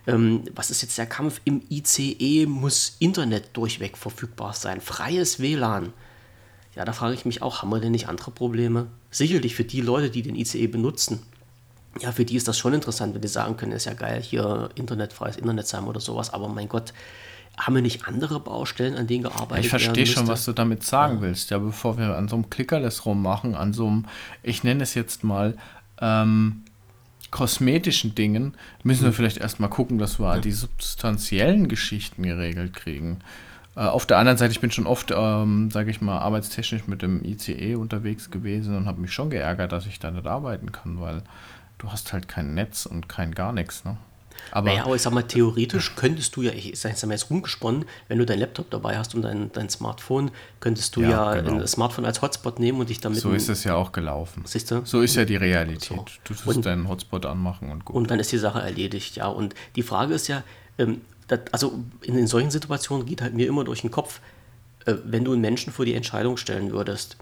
ähm, was ist jetzt der Kampf? Im ICE muss Internet durchweg verfügbar sein, freies WLAN. Ja, da frage ich mich auch, haben wir denn nicht andere Probleme? Sicherlich für die Leute, die den ICE benutzen. Ja, für die ist das schon interessant, wenn die sagen können, ist ja geil, hier internetfreies Internet sein oder sowas, aber mein Gott, haben wir nicht andere Baustellen, an denen gearbeitet Ich verstehe schon, was du damit sagen ja. willst. Ja, bevor wir an so einem Klickerless rummachen, an so einem, ich nenne es jetzt mal, ähm, kosmetischen Dingen, müssen wir mhm. vielleicht erstmal gucken, dass wir ja. die substanziellen Geschichten geregelt kriegen. Äh, auf der anderen Seite, ich bin schon oft, ähm, sage ich mal, arbeitstechnisch mit dem ICE unterwegs gewesen und habe mich schon geärgert, dass ich da nicht arbeiten kann, weil du hast halt kein Netz und kein gar nichts. Ne? Aber, naja, aber ich sag mal, theoretisch könntest du ja, ich sag jetzt rumgesponnen, wenn du dein Laptop dabei hast und dein, dein Smartphone, könntest du ja, ja genau. ein Smartphone als Hotspot nehmen und dich damit. So ist es ja auch gelaufen. Siehst du? So ist ja die Realität. So. Du tust und, deinen Hotspot anmachen und gut. Und dann ist die Sache erledigt, ja. Und die Frage ist ja, ähm, das, also in, in, solchen Situationen geht halt mir immer durch den Kopf, äh, wenn du einen Menschen vor die Entscheidung stellen würdest,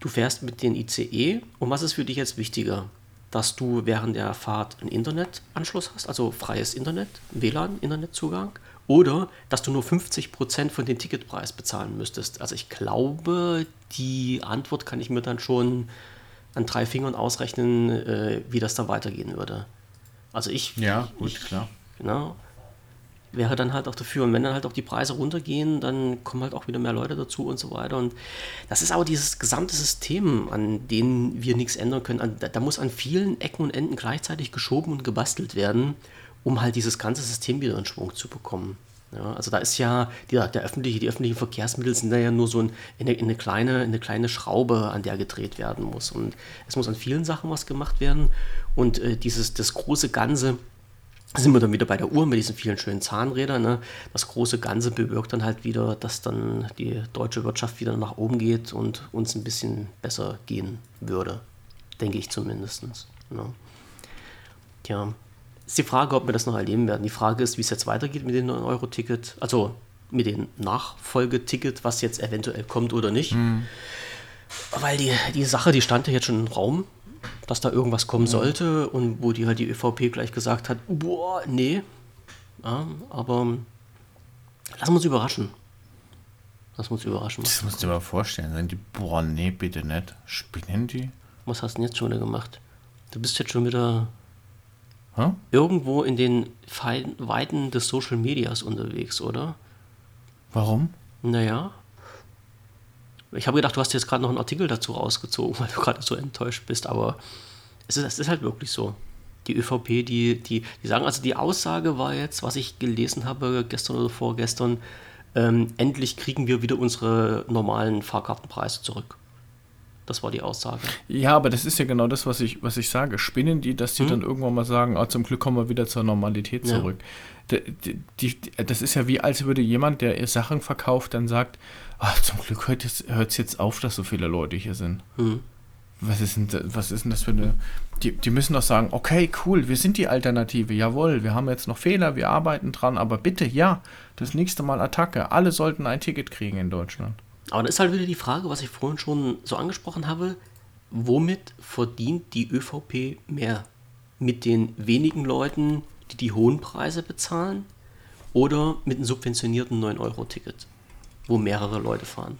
du fährst mit den ICE und was ist für dich jetzt wichtiger? Dass du während der Fahrt einen Internetanschluss hast, also freies Internet, WLAN, Internetzugang, oder dass du nur 50% von dem Ticketpreis bezahlen müsstest. Also ich glaube, die Antwort kann ich mir dann schon an drei Fingern ausrechnen, äh, wie das da weitergehen würde. Also ich. Ja, gut, ich, klar. Genau wäre dann halt auch dafür. Und wenn dann halt auch die Preise runtergehen, dann kommen halt auch wieder mehr Leute dazu und so weiter. Und das ist aber dieses gesamte System, an dem wir nichts ändern können. Da muss an vielen Ecken und Enden gleichzeitig geschoben und gebastelt werden, um halt dieses ganze System wieder in Schwung zu bekommen. Ja, also da ist ja die, der öffentliche, die öffentlichen Verkehrsmittel sind da ja nur so ein, eine, eine, kleine, eine kleine Schraube, an der gedreht werden muss. Und es muss an vielen Sachen was gemacht werden. Und äh, dieses, das große Ganze, sind wir dann wieder bei der Uhr mit diesen vielen schönen Zahnrädern. Ne? Das große Ganze bewirkt dann halt wieder, dass dann die deutsche Wirtschaft wieder nach oben geht und uns ein bisschen besser gehen würde. Denke ich zumindest. Ne? Tja, ist die Frage, ob wir das noch erleben werden. Die Frage ist, wie es jetzt weitergeht mit dem 9-Euro-Ticket. Also mit dem Nachfolgeticket, was jetzt eventuell kommt oder nicht. Mhm. weil die, die Sache, die stand ja jetzt schon im Raum, dass da irgendwas kommen sollte und wo die halt die ÖVP gleich gesagt hat, boah, nee. Ja, aber lassen wir uns überraschen. Lassen wir uns überraschen. Das musst du dir mal vorstellen. Sagen die, boah, nee, bitte nicht. Spinnen die? Was hast du denn jetzt schon wieder gemacht? Du bist jetzt schon wieder Hä? irgendwo in den Weiten des Social Medias unterwegs, oder? Warum? Naja. Ich habe gedacht, du hast jetzt gerade noch einen Artikel dazu rausgezogen, weil du gerade so enttäuscht bist, aber es ist, es ist halt wirklich so. Die ÖVP, die, die, die sagen, also die Aussage war jetzt, was ich gelesen habe gestern oder vorgestern, ähm, endlich kriegen wir wieder unsere normalen Fahrkartenpreise zurück. Das war die Aussage. Ja, aber das ist ja genau das, was ich, was ich sage. Spinnen die, dass die dann irgendwann mal sagen, ah, zum Glück kommen wir wieder zur Normalität Ja. zurück. D- Die, die, das ist ja wie, als würde jemand, der Sachen verkauft, dann sagt, ah, zum Glück hört es jetzt, jetzt auf, dass so viele Leute hier sind. Was ist denn, da- was ist denn das für eine... Die, die müssen doch sagen, okay, cool, wir sind die Alternative, jawohl, wir haben jetzt noch Fehler, wir arbeiten dran, aber bitte, ja, das nächste Mal Attacke. Alle sollten ein Ticket kriegen in Deutschland. Aber dann ist halt wieder die Frage, was ich vorhin schon so angesprochen habe, womit verdient die ÖVP mehr? Mit den wenigen Leuten, die die hohen Preise bezahlen oder mit einem subventionierten 9-Euro-Ticket, wo mehrere Leute fahren?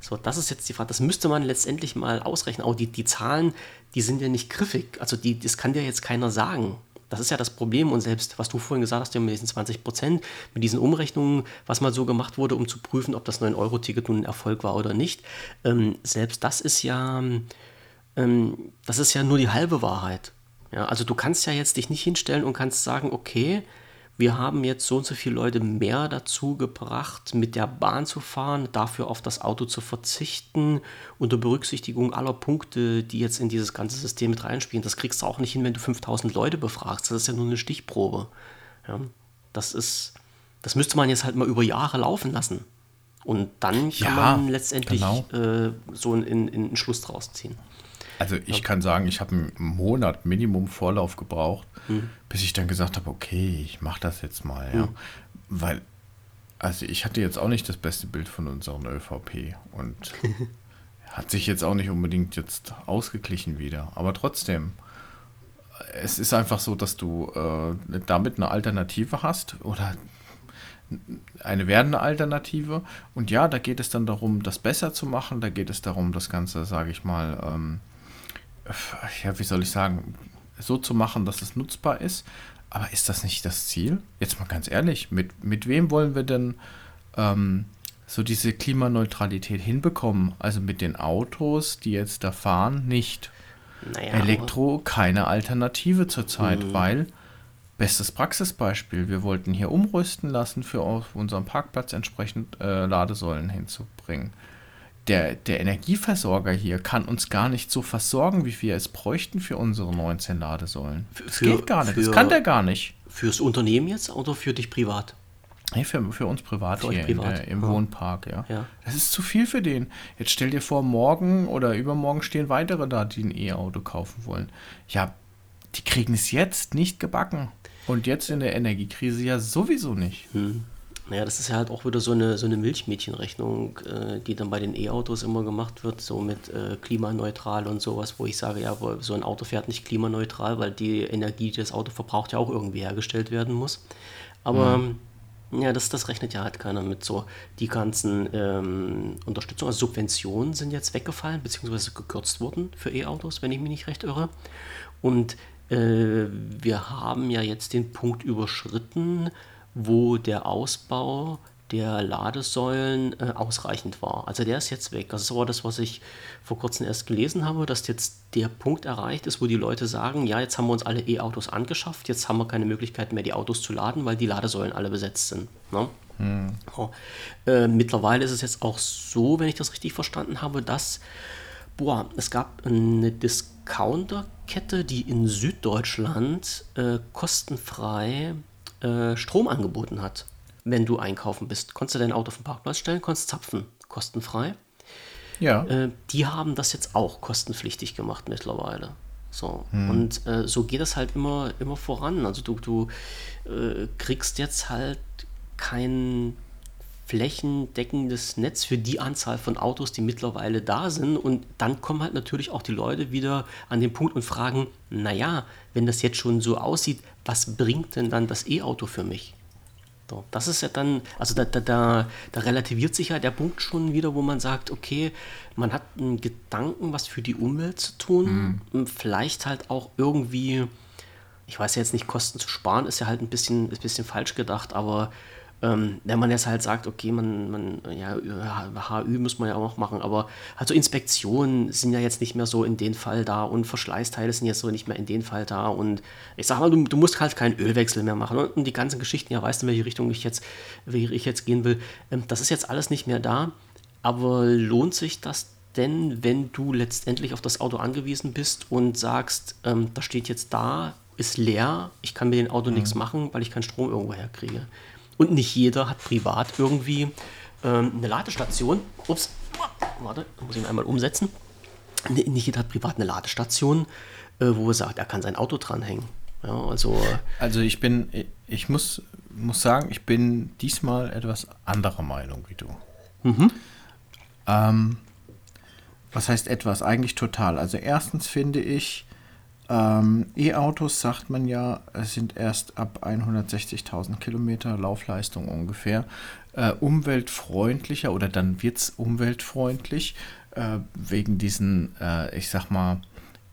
So, das ist jetzt die Frage. Das müsste man letztendlich mal ausrechnen. Auch die, die Zahlen, die sind ja nicht griffig. Also die, das kann dir jetzt keiner sagen. Das ist ja das Problem. Und selbst, was du vorhin gesagt hast, mit diesen 20 Prozent, mit diesen Umrechnungen, was mal so gemacht wurde, um zu prüfen, ob das 9-Euro-Ticket nun ein Erfolg war oder nicht, ähm, selbst das ist ja, ähm, das ist ja nur die halbe Wahrheit. Ja, also du kannst ja jetzt dich nicht hinstellen und kannst sagen, okay, wir haben jetzt so und so viele Leute mehr dazu gebracht, mit der Bahn zu fahren, dafür auf das Auto zu verzichten, unter Berücksichtigung aller Punkte, die jetzt in dieses ganze System mit reinspielen. Das kriegst du auch nicht hin, wenn du 5000 Leute befragst. Das ist ja nur eine Stichprobe. Ja, das ist, das müsste man jetzt halt mal über Jahre laufen lassen. Und dann kann Ja, man letztendlich genau. äh, so einen, einen, einen Schluss draus ziehen. Also ich kann sagen, ich habe einen Monat Minimum Vorlauf gebraucht, bis ich dann gesagt habe, okay, ich mache das jetzt mal, ja. Weil, also ich hatte jetzt auch nicht das beste Bild von unseren ÖVP und hat sich jetzt auch nicht unbedingt jetzt ausgeglichen wieder. Aber trotzdem, es ist einfach so, dass du äh, damit eine Alternative hast oder eine werdende Alternative. Und ja, da geht es dann darum, das besser zu machen. Da geht es darum, das Ganze, sage ich mal, ähm, ja, wie soll ich sagen, so zu machen, dass es nutzbar ist. Aber ist das nicht das Ziel? Jetzt mal ganz ehrlich, mit, mit wem wollen wir denn ähm, so diese Klimaneutralität hinbekommen? Also mit den Autos, die jetzt da fahren, nicht. Naja, Elektro keine Alternative zurzeit, weil bestes Praxisbeispiel, wir wollten hier umrüsten lassen, für auf unserem Parkplatz entsprechend äh, Ladesäulen hinzubringen. Der, der Energieversorger hier kann uns gar nicht so versorgen, wie wir es bräuchten für unsere 19 Ladesäulen. Das für- geht gar nicht, das für- kann der gar nicht. Fürs Unternehmen jetzt oder für dich privat? Nee, für, für uns privat Für hier privat, der, im ja. Wohnpark, ja. Ja. Das ist zu viel für den. Jetzt stell dir vor, morgen oder übermorgen stehen weitere da, die ein E-Auto kaufen wollen. Ja, die kriegen es jetzt nicht gebacken. Und jetzt in der Energiekrise ja sowieso nicht. Naja, das ist ja halt auch wieder so eine, so eine Milchmädchenrechnung, äh, die dann bei den E-Autos immer gemacht wird, so mit äh, klimaneutral und sowas, wo ich sage, ja, wo- so ein Auto fährt nicht klimaneutral, weil die Energie, die das Auto verbraucht, ja auch irgendwie hergestellt werden muss. Aber ja, das, das rechnet ja halt keiner mit so. Die ganzen ähm, Unterstützung, also Subventionen sind jetzt weggefallen, beziehungsweise gekürzt worden für E-Autos, wenn ich mich nicht recht irre. Und äh, wir haben ja jetzt den Punkt überschritten, wo der Ausbau der Ladesäulen äh, ausreichend war. Also der ist jetzt weg. Das ist aber das, was ich vor kurzem erst gelesen habe, dass jetzt der Punkt erreicht ist, wo die Leute sagen, ja, jetzt haben wir uns alle E-Autos angeschafft, jetzt haben wir keine Möglichkeit mehr, die Autos zu laden, weil die Ladesäulen alle besetzt sind. Ne? Ja. Äh, mittlerweile ist es jetzt auch so, wenn ich das richtig verstanden habe, dass boah, es gab eine Discounter-Kette, die in Süddeutschland äh, kostenfrei äh, Strom angeboten hat. Wenn du einkaufen bist, konntest du dein Auto auf den Parkplatz stellen, konntest zapfen, kostenfrei. Ja. Äh, die haben das jetzt auch kostenpflichtig gemacht mittlerweile. So. Und äh, so geht es halt immer, immer voran. Also du, du äh, kriegst jetzt halt kein flächendeckendes Netz für die Anzahl von Autos, die mittlerweile da sind. Und dann kommen halt natürlich auch die Leute wieder an den Punkt und fragen, naja, wenn das jetzt schon so aussieht, was bringt denn dann das E-Auto für mich? So, das ist ja dann, also da, da, da, da relativiert sich ja der Punkt schon wieder, wo man sagt, okay, man hat einen Gedanken, was für die Umwelt zu tun, mhm. vielleicht halt auch irgendwie, ich weiß jetzt nicht, Kosten zu sparen, ist ja halt ein bisschen, ein bisschen falsch gedacht, aber ähm, wenn man jetzt halt sagt, okay, man, man, ja, HÜ muss man ja auch noch machen, aber also Inspektionen sind ja jetzt nicht mehr so in den Fall da und Verschleißteile sind jetzt so nicht mehr in den Fall da und ich sag mal, du, du musst halt keinen Ölwechsel mehr machen und die ganzen Geschichten, ja, weißt du, in welche Richtung ich jetzt, welche ich jetzt gehen will, ähm, das ist jetzt alles nicht mehr da, aber lohnt sich das denn, wenn du letztendlich auf das Auto angewiesen bist und sagst, ähm, das steht jetzt da, ist leer, ich kann mit dem Auto mhm. nichts machen, weil ich keinen Strom irgendwo herkriege. Und nicht jeder hat privat irgendwie ähm, eine Ladestation. Ups, warte, muss ich ihn einmal umsetzen. Nicht jeder hat privat eine Ladestation, äh, wo er sagt, er kann sein Auto dranhängen. Ja, also, also ich bin, ich muss, muss sagen, ich bin diesmal etwas anderer Meinung wie du. Mhm. Ähm, was heißt etwas? Eigentlich total. Also erstens finde ich, ähm, E-Autos sagt man ja, sind erst ab 160.000 Kilometer Laufleistung ungefähr äh, umweltfreundlicher oder dann wird es umweltfreundlich äh, wegen diesen, äh, ich sag mal,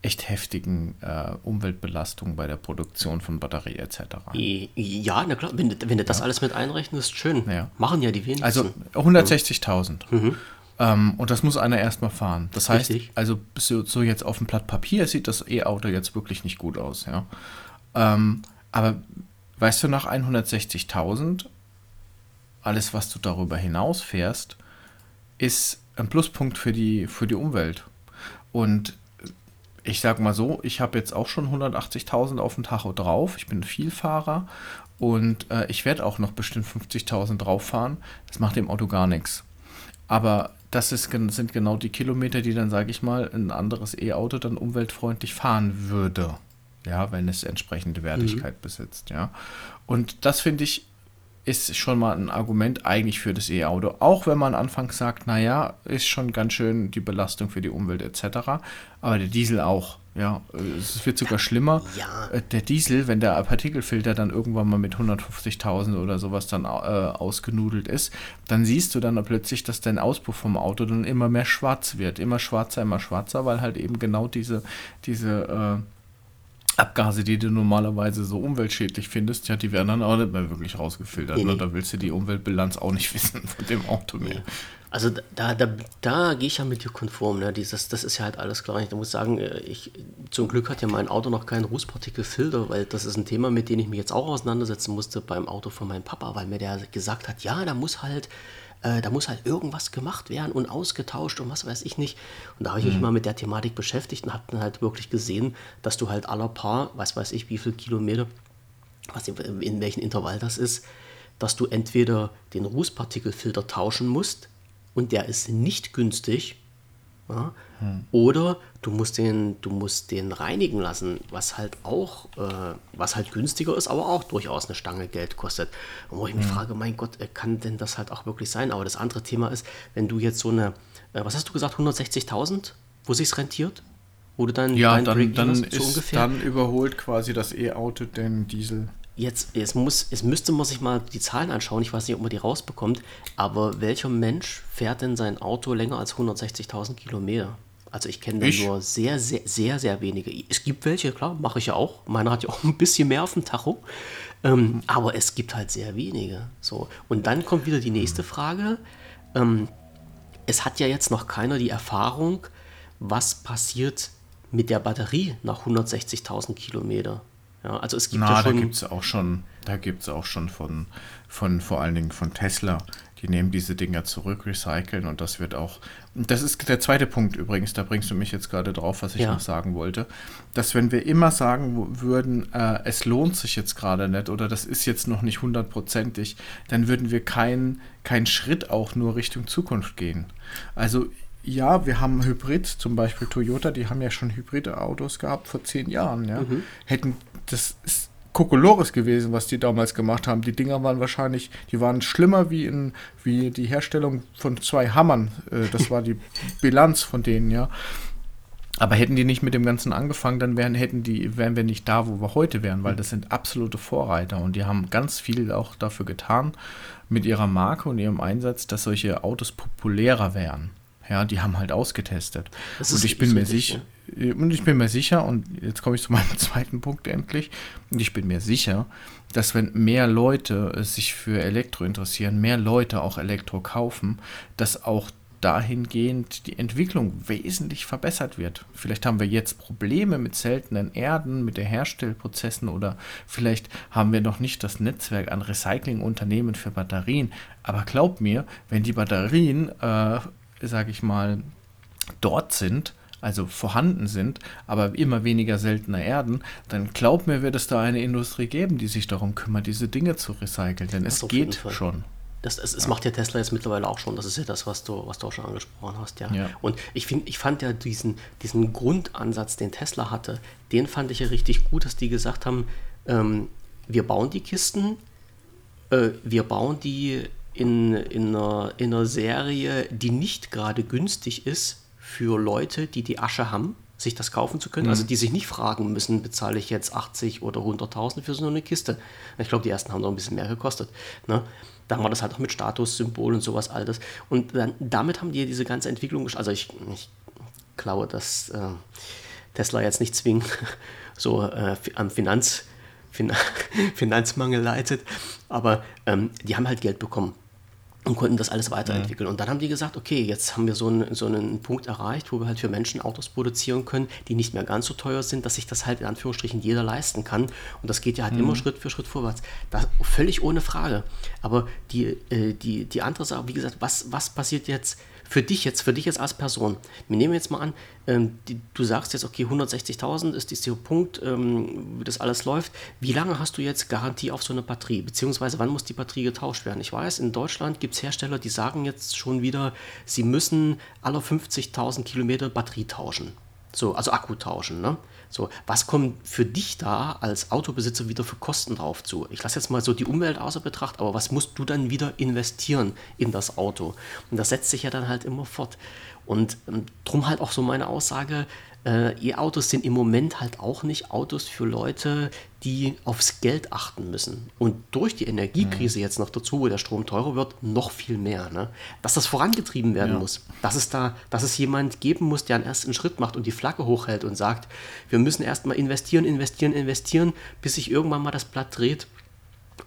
echt heftigen äh, Umweltbelastungen bei der Produktion von Batterie etc. Ja, na klar, wenn, wenn du das ja. alles mit einrechnest, schön. Ja. Machen ja die wenigsten. Also 160.000. Mhm. Ähm, und das muss einer erstmal fahren. Das heißt, Richtig. also so, so, jetzt auf dem Blatt Papier sieht das E-Auto jetzt wirklich nicht gut aus, ja. Ähm, aber weißt du, nach 160.000, alles, was du darüber hinaus fährst, ist ein Pluspunkt für die, für die Umwelt. Und ich sag mal so, ich habe jetzt auch schon 180.000 auf dem Tacho drauf. Ich bin Vielfahrer und äh, ich werde auch noch bestimmt 50.000 drauf fahren. Das macht dem Auto gar nichts. Aber das ist, sind genau die Kilometer, die dann, sage ich mal, ein anderes E-Auto dann umweltfreundlich fahren würde. Ja, wenn es entsprechende Wertigkeit mhm. besitzt, ja. Und das finde ich ist schon mal ein Argument eigentlich für das E-Auto. Auch wenn man anfangs sagt, naja, ist schon ganz schön die Belastung für die Umwelt etc. Aber der Diesel auch. Ja, es wird sogar schlimmer. Ja. Äh, der Diesel, wenn der Partikelfilter dann irgendwann mal mit 150.000 oder sowas dann äh, ausgenudelt ist, dann siehst du dann plötzlich, dass dein Auspuff vom Auto dann immer mehr schwarz wird. Immer schwarzer, immer schwarzer, weil halt eben genau diese, diese äh, Abgase, die du normalerweise so umweltschädlich findest, ja, die werden dann auch nicht mehr wirklich rausgefiltert. Nee, ne? nee. Da willst du die Umweltbilanz auch nicht wissen von dem Auto mehr. Nee. Also da, da, da gehe ich ja mit dir konform. Ne? Dieses, das ist ja halt alles klar. Ich muss sagen, äh, ich, zum Glück hat ja mein Auto noch keinen Rußpartikelfilter, weil das ist ein Thema, mit dem ich mich jetzt auch auseinandersetzen musste beim Auto von meinem Papa, weil mir der gesagt hat, ja, da muss halt äh, da muss halt irgendwas gemacht werden und ausgetauscht und was weiß ich nicht. Und da habe ich mhm. mich mal mit der Thematik beschäftigt und habe dann halt wirklich gesehen, dass du halt aller paar, was weiß ich, wie viele Kilometer, was in, in welchem Intervall das ist, dass du entweder den Rußpartikelfilter tauschen musst und der ist nicht günstig ja? Hm. Oder du musst, den, du musst den reinigen lassen, was halt auch, äh, was halt günstiger ist, aber auch durchaus eine Stange Geld kostet. Und wo ich mich hm. frage, mein Gott, äh, kann denn das halt auch wirklich sein? Aber das andere Thema ist, wenn du jetzt so eine, äh, was hast du gesagt, 160.000, wo sich's rentiert? Wo du dann ja, dann, dann, so ist, ungefähr. dann überholt quasi das E-Auto den Diesel. Jetzt, jetzt, muss, jetzt müsste man sich mal die Zahlen anschauen. Ich weiß nicht, ob man die rausbekommt. Aber welcher Mensch fährt denn sein Auto länger als 160.000 Kilometer? Also ich kenne da nur sehr, sehr, sehr, sehr wenige. Es gibt welche, klar, mache ich ja auch. Meiner hat ja auch ein bisschen mehr auf dem Tacho. Ähm, aber es gibt halt sehr wenige. So. Und dann kommt wieder die nächste Frage. Ähm, es hat ja jetzt noch keiner die Erfahrung, was passiert mit der Batterie nach 160.000 Kilometer. Ja, also es gibt Na, ja schon. Da gibt es auch schon, da gibt es auch schon von, von vor allen Dingen von Tesla. Die nehmen diese Dinger zurück, recyceln und das wird auch. Das ist der zweite Punkt übrigens, da bringst du mich jetzt gerade drauf, was ich ja. noch sagen wollte. Dass wenn wir immer sagen würden, äh, es lohnt sich jetzt gerade nicht oder das ist jetzt noch nicht hundertprozentig, dann würden wir keinen kein Schritt auch nur Richtung Zukunft gehen. Also ja, wir haben Hybrid, zum Beispiel Toyota, die haben ja schon hybride Autos gehabt vor zehn Jahren. Ja. Mhm. Hätten das ist Kokolores gewesen, was die damals gemacht haben. Die Dinger waren wahrscheinlich, die waren schlimmer wie, in, wie die Herstellung von zwei Hammern. Äh, das war die Bilanz von denen, ja. Aber hätten die nicht mit dem Ganzen angefangen, dann wären, hätten die, wären wir nicht da, wo wir heute wären, weil das sind absolute Vorreiter und die haben ganz viel auch dafür getan mit ihrer Marke und ihrem Einsatz, dass solche Autos populärer wären. Ja, die haben halt ausgetestet. und ich bin mir sicher, ja. und ich bin mir sicher, und jetzt komme ich zu meinem zweiten Punkt endlich, und ich bin mir sicher, dass wenn mehr Leute sich für Elektro interessieren, mehr Leute auch Elektro kaufen, dass auch dahingehend die Entwicklung wesentlich verbessert wird. Vielleicht haben wir jetzt Probleme mit seltenen Erden, mit den Herstellprozessen oder vielleicht haben wir noch nicht das Netzwerk an Recyclingunternehmen für Batterien. Aber glaub mir, wenn die Batterien, äh, sage ich mal, dort sind, also vorhanden sind, aber immer weniger seltene Erden, dann glaub mir, wird es da eine Industrie geben, die sich darum kümmert, diese Dinge zu recyceln. Denn das es geht schon. Das, das ja. macht ja Tesla jetzt mittlerweile auch schon. Das ist ja das, was du, was du auch schon angesprochen hast, ja. ja. Und ich, find, ich fand ja diesen, diesen Grundansatz, den Tesla hatte, den fand ich ja richtig gut, dass die gesagt haben, ähm, wir bauen die Kisten, äh, wir bauen die in, in, einer, in einer Serie, die nicht gerade günstig ist für Leute, die die Asche haben, sich das kaufen zu können. Mhm. Also die sich nicht fragen müssen, bezahle ich jetzt 80 oder 100.000 für so eine Kiste. Ich glaube, die ersten haben noch ein bisschen mehr gekostet. Ne? Dann war das halt auch mit Statussymbol und sowas altes. Und dann, damit haben die diese ganze Entwicklung, also ich, ich glaube, dass äh, Tesla jetzt nicht zwingend so äh, am Finanz, fin Finanzmangel leidet, aber ähm, die haben halt Geld bekommen und konnten das alles weiterentwickeln. Mhm. Und dann haben die gesagt, okay, jetzt haben wir so einen, so einen Punkt erreicht, wo wir halt für Menschen Autos produzieren können, die nicht mehr ganz so teuer sind, dass sich das halt in Anführungsstrichen jeder leisten kann. Und das geht ja halt mhm. immer Schritt für Schritt vorwärts. Das, völlig ohne Frage. Aber die, äh, die, die andere Sache, wie gesagt, was, was passiert jetzt für dich jetzt, für dich jetzt als Person? Wir nehmen jetzt mal an, ähm, die, du sagst jetzt, okay, 160.000 ist dieser Punkt, ähm, wie das alles läuft. Wie lange hast du jetzt Garantie auf so eine Batterie? Beziehungsweise wann muss die Batterie getauscht werden? Ich weiß, in Deutschland gibt es Hersteller, die sagen jetzt schon wieder, sie müssen alle 50.000 Kilometer Batterie tauschen. So, also Akku tauschen. Ne? So, was kommt für dich da als Autobesitzer wieder für Kosten drauf zu? Ich lasse jetzt mal so die Umwelt außer Betracht, aber was musst du dann wieder investieren in das Auto? Und das setzt sich ja dann halt immer fort. Und ähm, drum halt auch so meine Aussage, äh, E-Autos sind im Moment halt auch nicht Autos für Leute, die aufs Geld achten müssen. Und durch die Energiekrise mhm. jetzt noch dazu, wo der Strom teurer wird, noch viel mehr. Ne? Dass das vorangetrieben werden ja. muss. Dass es da, dass es jemand geben muss, der einen ersten Schritt macht und die Flagge hochhält und sagt, wir müssen erstmal investieren, investieren, investieren, bis sich irgendwann mal das Blatt dreht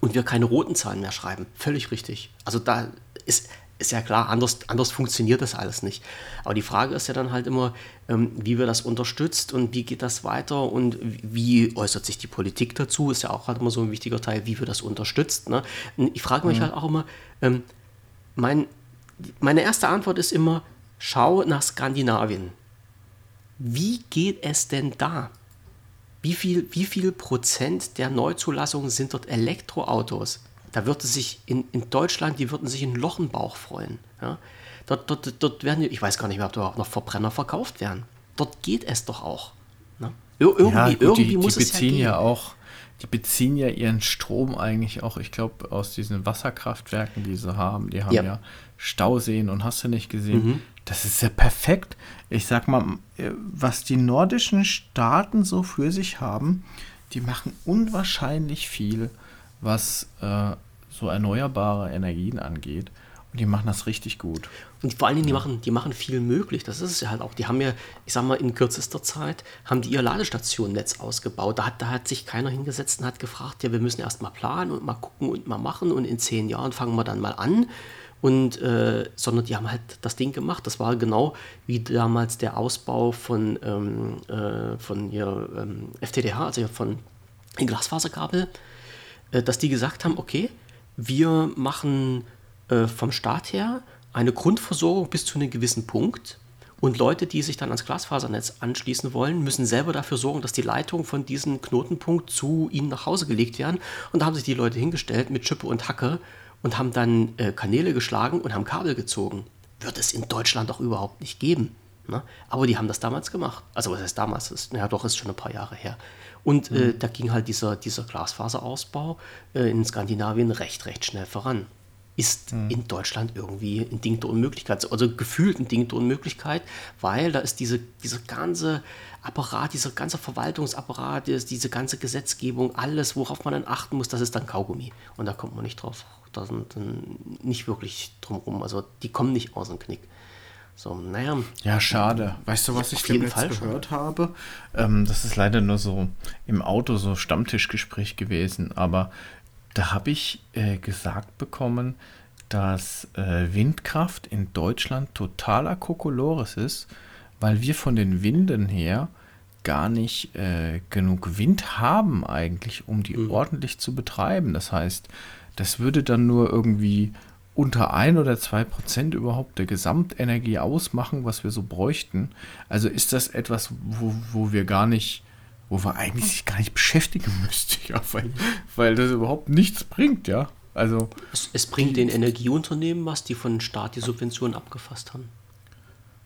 und wir keine roten Zahlen mehr schreiben. Völlig richtig. Also da ist ist ja klar, anders, anders funktioniert das alles nicht. Aber die Frage ist ja dann halt immer, ähm, wie wir das unterstützt und wie geht das weiter und wie äußert sich die Politik dazu, ist ja auch halt immer so ein wichtiger Teil, wie wir das unterstützt. Ne? Ich frage mich mhm. halt auch immer, ähm, mein, meine erste Antwort ist immer, schau nach Skandinavien. Wie geht es denn da? Wie viel, wie viel Prozent der Neuzulassungen sind dort Elektroautos? Da würde sich in, in Deutschland, die würden sich in Lochenbauch freuen. Ja? Dort, dort, dort werden, ich weiß gar nicht mehr, ob dort noch Verbrenner verkauft werden. Dort geht es doch auch. Ne? Ir irgendwie, ja, gut, irgendwie die, muss die es beziehen ja, ja auch die beziehen ja ihren Strom eigentlich auch, ich glaube, aus diesen Wasserkraftwerken, die sie haben. Die haben ja, ja Stauseen und hast du nicht gesehen. Mhm. Das ist ja perfekt. Ich sag mal, äh, was die nordischen Staaten so für sich haben, die machen unwahrscheinlich viel was äh, so erneuerbare Energien angeht. Und die machen das richtig gut. Und vor allen Dingen, die machen, die machen viel möglich. Das ist es ja halt auch. Die haben ja, ich sag mal, in kürzester Zeit haben die ihr Ladestationnetz ausgebaut. Da hat, da hat sich keiner hingesetzt und hat gefragt, ja, wir müssen erst mal planen und mal gucken und mal machen und in zehn Jahren fangen wir dann mal an. Und, äh, sondern die haben halt das Ding gemacht. Das war genau wie damals der Ausbau von, ähm, äh, von ihr, ähm, FTTH, also von Glasfaserkabel dass die gesagt haben, okay, wir machen äh, vom Staat her eine Grundversorgung bis zu einem gewissen Punkt. Und Leute, die sich dann ans Glasfasernetz anschließen wollen, müssen selber dafür sorgen, dass die Leitungen von diesem Knotenpunkt zu ihnen nach Hause gelegt werden. Und da haben sich die Leute hingestellt mit Schippe und Hacke und haben dann äh, Kanäle geschlagen und haben Kabel gezogen. Wird es in Deutschland doch überhaupt nicht geben. Ne? Aber die haben das damals gemacht. Also was heißt damals? Ist, ja doch, ist schon ein paar Jahre her. Und äh, mhm. äh, da ging halt dieser, dieser Glasfaserausbau äh, in Skandinavien recht, recht schnell voran. Ist mhm. in Deutschland irgendwie ein Ding der Unmöglichkeit, also gefühlt ein Ding der Unmöglichkeit, weil da ist diese, dieser ganze Apparat, dieser ganze Verwaltungsapparat, diese ganze Gesetzgebung, alles, worauf man dann achten muss, das ist dann Kaugummi. Und da kommt man nicht drauf, da sind dann nicht wirklich drum rum. Also die kommen nicht aus dem Knick. So, naja. Ja, schade. Weißt du, was ich demnächst Fall gehört schon. habe? Ähm, das ist leider nur so im Auto so Stammtischgespräch gewesen, aber da habe ich äh, gesagt bekommen, dass äh, Windkraft in Deutschland totaler Kokolores ist, weil wir von den Winden her gar nicht äh, genug Wind haben eigentlich, um die mhm. ordentlich zu betreiben. Das heißt, das würde dann nur irgendwie unter ein oder zwei Prozent überhaupt der Gesamtenergie ausmachen, was wir so bräuchten. Also ist das etwas, wo, wo wir gar nicht, wo wir eigentlich sich gar nicht beschäftigen müssten, ja, weil, weil das überhaupt nichts bringt, ja. Also es, es bringt den Energieunternehmen was, die von Staat die Subventionen abgefasst haben.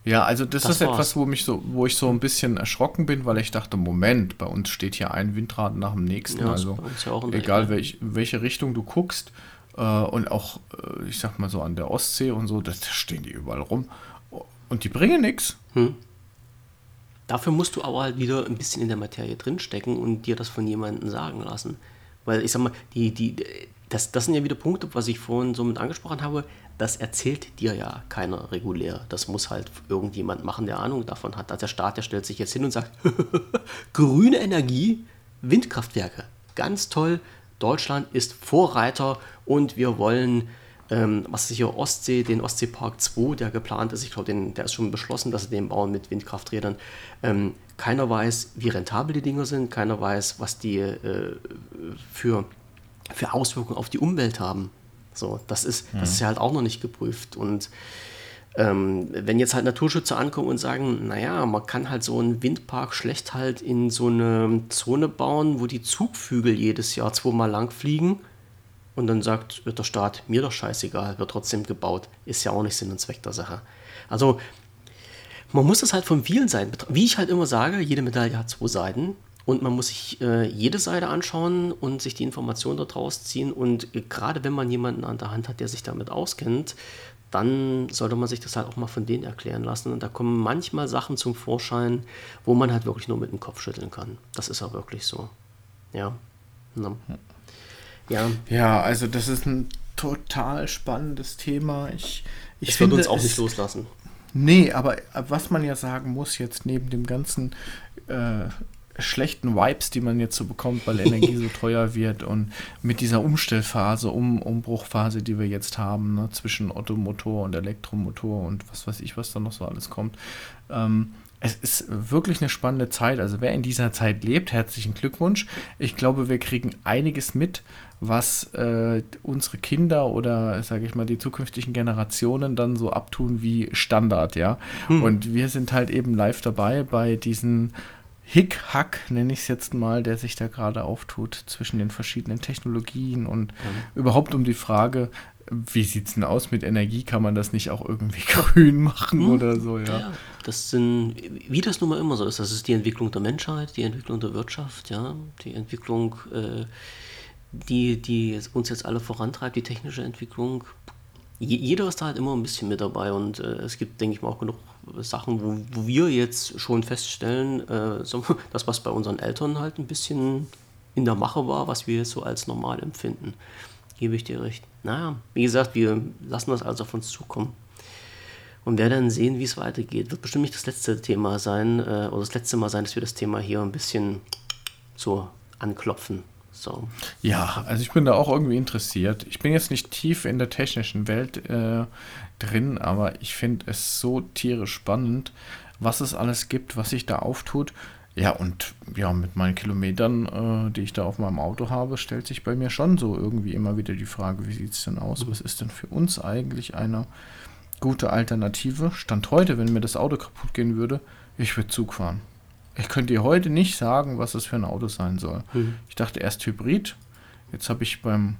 Ja, also das, das ist war's. etwas, wo mich so, wo ich so ein bisschen erschrocken bin, weil ich dachte, Moment, bei uns steht hier ein Windrad nach dem nächsten. Ja, also ja egal welch, welche Richtung du guckst, und auch, äh, ich sag mal so, an der Ostsee und so, da stehen die überall rum. Und die bringen nichts. Hm. Dafür musst du aber halt wieder ein bisschen in der Materie drinstecken und dir das von jemandem sagen lassen. Weil ich sag mal, die, die, das, das sind ja wieder Punkte, was ich vorhin so mit angesprochen habe. Das erzählt dir ja keiner regulär. Das muss halt irgendjemand machen, der Ahnung davon hat. Also der Staat, der stellt sich jetzt hin und sagt, grüne Energie, Windkraftwerke, ganz toll, Deutschland ist Vorreiter und wir wollen, ähm, was ist hier, Ostsee, den Ostseepark 2, der geplant ist, ich glaube, der ist schon beschlossen, dass sie den bauen mit Windkrafträdern. Ähm, keiner weiß, wie rentabel die Dinger sind, keiner weiß, was die äh, für, für Auswirkungen auf die Umwelt haben. So, das ist, mhm. das ist ja halt auch noch nicht geprüft. Und ähm, wenn jetzt halt Naturschützer ankommen und sagen, naja, man kann halt so einen Windpark schlecht halt in so eine Zone bauen, wo die Zugvögel jedes Jahr zweimal lang fliegen und dann sagt der Staat, mir doch scheißegal, wird trotzdem gebaut, ist ja auch nicht Sinn und Zweck der Sache. Also man muss das halt von vielen Seiten betrachten. Wie ich halt immer sage, jede Medaille hat zwei Seiten. Und man muss sich äh, jede Seite anschauen und sich die Informationen daraus ziehen. Und äh, gerade wenn man jemanden an der Hand hat, der sich damit auskennt, dann sollte man sich das halt auch mal von denen erklären lassen. Und da kommen manchmal Sachen zum Vorschein, wo man halt wirklich nur mit dem Kopf schütteln kann. Das ist auch wirklich so. Ja. Na. Ja. Ja, also das ist ein total spannendes Thema. Ich, ich es finde uns auch nicht loslassen. Nee, aber was man ja sagen muss, jetzt neben dem ganzen äh, schlechten Vibes, die man jetzt so bekommt, weil Energie so teuer wird und mit dieser Umstellphase, um, Umbruchphase, die wir jetzt haben, ne, zwischen Ottomotor und Elektromotor und was weiß ich, was da noch so alles kommt. Ähm, es ist wirklich eine spannende Zeit. Also wer in dieser Zeit lebt, herzlichen Glückwunsch. Ich glaube, wir kriegen einiges mit, was äh, unsere Kinder oder, sage ich mal, die zukünftigen Generationen dann so abtun wie Standard, ja. Hm. Und wir sind halt eben live dabei bei diesen Hickhack, nenne ich es jetzt mal, der sich da gerade auftut zwischen den verschiedenen Technologien und mhm. überhaupt um die Frage, wie sieht es denn aus mit Energie? Kann man das nicht auch irgendwie grün machen mhm. oder so? Ja. ja. das sind, wie das nun mal immer so ist, das ist die Entwicklung der Menschheit, die Entwicklung der Wirtschaft, ja, die Entwicklung, äh, die, die uns jetzt alle vorantreibt, die technische Entwicklung. Jeder ist da halt immer ein bisschen mit dabei und äh, es gibt, denke ich mal, auch genug Sachen, wo, wo wir jetzt schon feststellen, äh, so, das, was bei unseren Eltern halt ein bisschen in der Mache war, was wir jetzt so als normal empfinden. Gebe ich dir recht. Naja, wie gesagt, wir lassen das also auf uns zukommen. Und werden dann sehen, wie es weitergeht. Wird bestimmt nicht das letzte Thema sein, äh, oder das letzte Mal sein, dass wir das Thema hier ein bisschen so anklopfen. So. Ja, also ich bin da auch irgendwie interessiert. Ich bin jetzt nicht tief in der technischen Welt äh, drin, aber ich finde es so tierisch spannend, was es alles gibt, was sich da auftut. Ja, und ja, mit meinen Kilometern, äh, die ich da auf meinem Auto habe, stellt sich bei mir schon so irgendwie immer wieder die Frage, wie sieht es denn aus? Mhm. Was ist denn für uns eigentlich eine gute Alternative? Stand heute, wenn mir das Auto kaputt gehen würde, ich würde Zug fahren. Ich könnte dir heute nicht sagen, was das für ein Auto sein soll. Mhm. Ich dachte erst Hybrid. Jetzt habe ich beim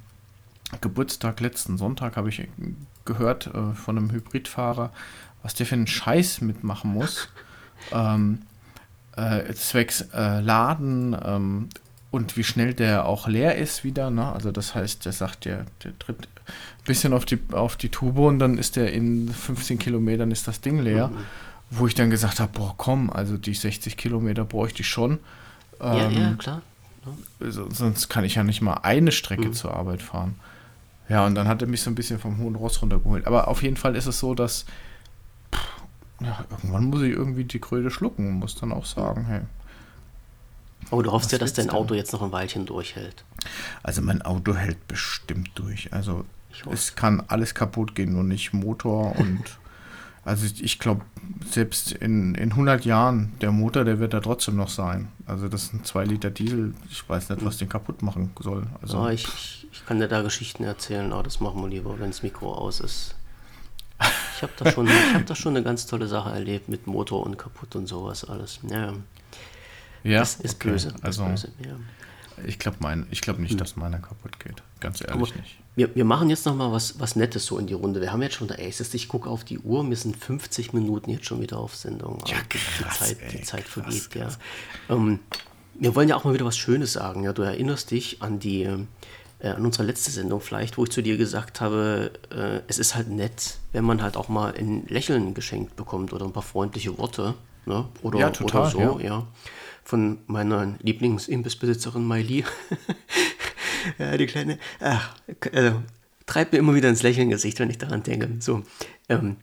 Geburtstag letzten Sonntag habe ich gehört äh, von einem Hybridfahrer, was der für einen Scheiß mitmachen muss. ähm, äh, zwecks äh, Laden ähm, und wie schnell der auch leer ist wieder. Ne? Also das heißt, der sagt, der, der tritt ein bisschen auf die, auf die Tube und dann ist der in 15 Kilometern ist das Ding leer. Mhm. Wo ich dann gesagt habe, boah, komm, also die 60 Kilometer bräuchte ich schon. Ähm, ja, ja, klar. Ja. Sonst kann ich ja nicht mal eine Strecke mhm. zur Arbeit fahren. Ja, und dann hat er mich so ein bisschen vom hohen Ross runtergeholt. Aber auf jeden Fall ist es so, dass pff, ja, irgendwann muss ich irgendwie die Kröte schlucken und muss dann auch sagen, hey, Oh, du hoffst ja, dass dein Auto jetzt noch ein Weilchen durchhält. Also mein Auto hält bestimmt durch. Also es kann alles kaputt gehen, nur nicht Motor und also ich glaube, selbst in, in 100 Jahren, der Motor, der wird da trotzdem noch sein. Also das ist ein 2 Liter Diesel. Ich weiß nicht, was den kaputt machen soll. Also oh, ich, ich, ich, kann dir da Geschichten erzählen, aber das machen wir lieber, wenn das Mikro aus ist. Ich habe da, schon, hab da schon eine ganz tolle Sache erlebt mit Motor und kaputt und sowas alles. Ja. Ja, das ist okay. böse. Das also, böse, ja. Ich glaube glaub nicht, hm. dass meiner kaputt geht. Ganz ehrlich Aber nicht. Wir, wir machen jetzt noch mal was, was Nettes so in die Runde. Wir haben jetzt schon der Aces. Ich gucke auf die Uhr. Wir sind 50 Minuten jetzt schon wieder auf Sendung. Ja, krass, die Zeit, ey, die Zeit krass, vergeht, krass. ja. Ähm, wir wollen ja auch mal wieder was Schönes sagen. Ja, du erinnerst dich an die äh, an unsere letzte Sendung vielleicht, wo ich zu dir gesagt habe, äh, es ist halt nett, wenn man halt auch mal ein Lächeln geschenkt bekommt oder ein paar freundliche Worte. Ne? Oder, ja, total, oder so, ja. ja von meiner Lieblingsimbissbesitzerin Miley. ja, die kleine, ach, also, treibt mir immer wieder ins Lächeln Gesicht, wenn ich daran denke. So, ähm,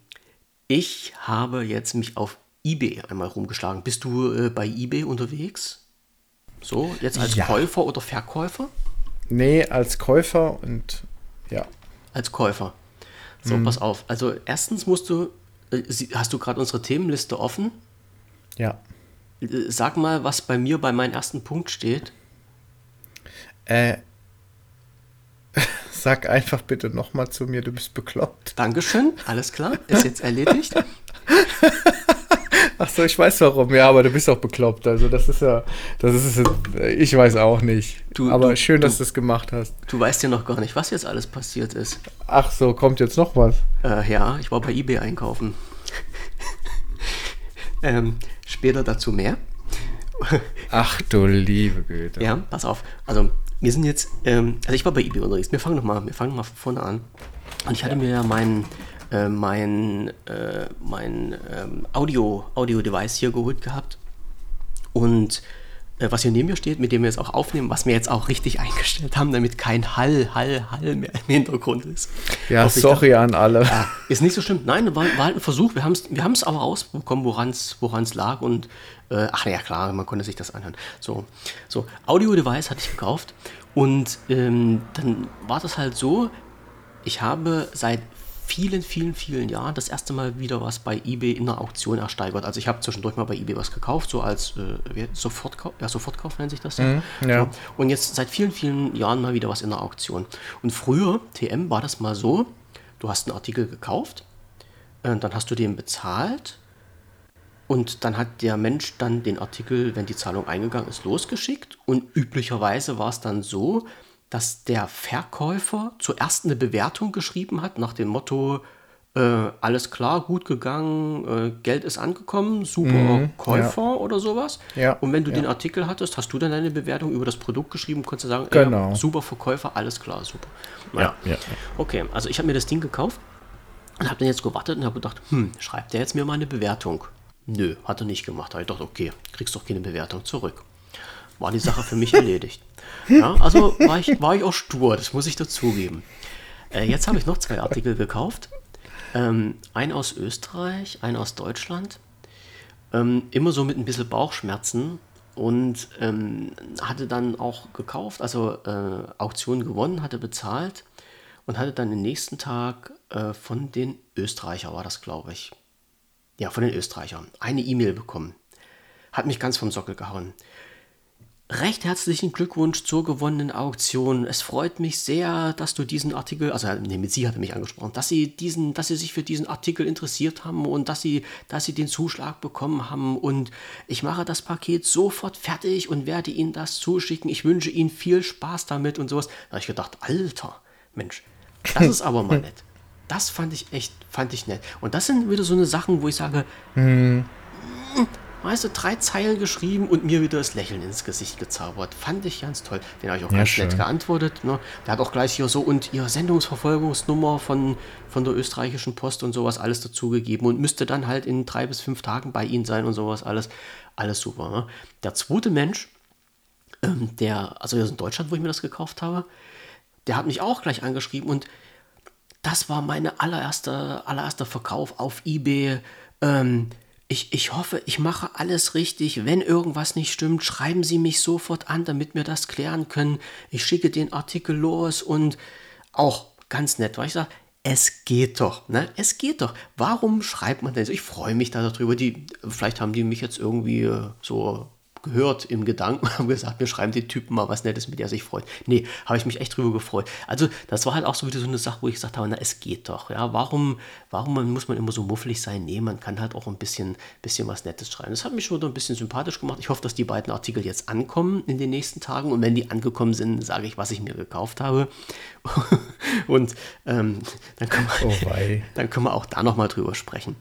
ich habe jetzt mich auf eBay einmal rumgeschlagen. Bist du äh, bei eBay unterwegs? So, jetzt als ja. Käufer oder Verkäufer? Nee, als Käufer und ja. Als Käufer. So, hm. pass auf. Also erstens musst du, äh, hast du gerade unsere Themenliste offen? Ja. Sag mal, was bei mir bei meinem ersten Punkt steht. Äh, sag einfach bitte nochmal zu mir, du bist bekloppt. Dankeschön, alles klar, ist jetzt erledigt. Ach so, ich weiß warum, ja, aber du bist auch bekloppt. Also das ist ja, das ist, ich weiß auch nicht. Du, aber du, schön, dass du das gemacht hast. Du weißt ja noch gar nicht, was jetzt alles passiert ist. Ach so, kommt jetzt noch was? Äh, ja, ich war bei eBay einkaufen. ähm, Später dazu mehr. Ach du liebe Güte. Ja, pass auf. Also, wir sind jetzt, ähm, also ich war bei eBay unterwegs. Wir fangen nochmal, wir fangen mal von vorne an. Und ich hatte mir ja mein, äh, mein, äh, mein ähm, Audio, Audio-Device hier geholt gehabt. Und was hier neben mir steht, mit dem wir jetzt auch aufnehmen, was wir jetzt auch richtig eingestellt haben, damit kein Hall, Hall, Hall mehr im Hintergrund ist. Ja, sorry da, an alle. Ja, ist nicht so schlimm. Nein, war, war halt ein Versuch. Wir haben es wir aber rausbekommen, woran es lag. Und äh, ach ja, klar, man konnte sich das anhören. So, so Audio-Device hatte ich gekauft. Und ähm, dann war das halt so, ich habe seit vielen, vielen, vielen Jahren das erste Mal wieder was bei eBay in der Auktion ersteigert. Also ich habe zwischendurch mal bei eBay was gekauft, so als äh, Sofortkauf, ja, Sofortkauf nennt sich das ja. Mhm, ja. So. Und jetzt seit vielen, vielen Jahren mal wieder was in der Auktion. Und früher, TM, war das mal so, du hast einen Artikel gekauft, äh, dann hast du den bezahlt und dann hat der Mensch dann den Artikel, wenn die Zahlung eingegangen ist, losgeschickt. Und üblicherweise war es dann so, dass der Verkäufer zuerst eine Bewertung geschrieben hat nach dem Motto, äh, alles klar, gut gegangen, äh, Geld ist angekommen, super mhm, Käufer ja. oder sowas. Ja, und wenn du ja. den Artikel hattest, hast du dann deine Bewertung über das Produkt geschrieben, konntest du sagen, genau. ey, super Verkäufer, alles klar, super. Naja. Ja, Okay, also ich habe mir das Ding gekauft und habe dann jetzt gewartet und habe gedacht, hm, schreibt der jetzt mir mal eine Bewertung? Nö, hat er nicht gemacht. Da habe ich gedacht, okay, kriegst doch keine Bewertung zurück. War die Sache für mich erledigt. Ja, also war ich, war ich auch stur, das muss ich dazugeben. Äh, jetzt habe ich noch zwei Artikel gekauft. Ähm, ein aus Österreich, ein aus Deutschland. Ähm, immer so mit ein bisschen Bauchschmerzen und ähm, hatte dann auch gekauft, also äh, Auktion gewonnen, hatte bezahlt und hatte dann den nächsten Tag äh, von den Österreicher, war das glaube ich. Ja, von den Österreichern, eine E-Mail bekommen. Hat mich ganz vom Sockel gehauen. Recht herzlichen Glückwunsch zur gewonnenen Auktion. Es freut mich sehr, dass du diesen Artikel, also nee, mit Sie hat er mich angesprochen, dass Sie diesen, dass Sie sich für diesen Artikel interessiert haben und dass Sie, dass Sie den Zuschlag bekommen haben. Und ich mache das Paket sofort fertig und werde Ihnen das zuschicken. Ich wünsche Ihnen viel Spaß damit und sowas. Da habe ich gedacht, Alter, Mensch, das ist aber mal nett. das fand ich echt, fand ich nett. Und das sind wieder so eine Sachen, wo ich sage, hm. Weißt du, drei Zeilen geschrieben und mir wieder das Lächeln ins Gesicht gezaubert. Fand ich ganz toll. Den habe ich auch ja, ganz schön. nett geantwortet. Ne? Der hat auch gleich hier so und ihre Sendungsverfolgungsnummer von, von der österreichischen Post und sowas alles dazugegeben und müsste dann halt in drei bis fünf Tagen bei ihnen sein und sowas alles. Alles super. Ne? Der zweite Mensch, ähm, der, also in Deutschland, wo ich mir das gekauft habe, der hat mich auch gleich angeschrieben und das war meine allererste, allererster Verkauf auf eBay. Ähm, ich, ich hoffe, ich mache alles richtig. Wenn irgendwas nicht stimmt, schreiben Sie mich sofort an, damit wir das klären können. Ich schicke den Artikel los und auch ganz nett, weil ich sage, es geht doch, ne? Es geht doch. Warum schreibt man denn so? Ich freue mich da darüber. Die, vielleicht haben die mich jetzt irgendwie äh, so gehört im Gedanken und haben gesagt, wir schreiben den Typen mal was Nettes, mit der er sich freut. Nee, habe ich mich echt drüber gefreut. Also, das war halt auch so wieder so eine Sache, wo ich gesagt habe, na, es geht doch. Ja, warum, warum muss man immer so muffelig sein? Nee, man kann halt auch ein bisschen, bisschen was Nettes schreiben. Das hat mich schon ein bisschen sympathisch gemacht. Ich hoffe, dass die beiden Artikel jetzt ankommen in den nächsten Tagen. Und wenn die angekommen sind, sage ich, was ich mir gekauft habe. und ähm, dann, können wir, oh dann können wir auch da nochmal drüber sprechen.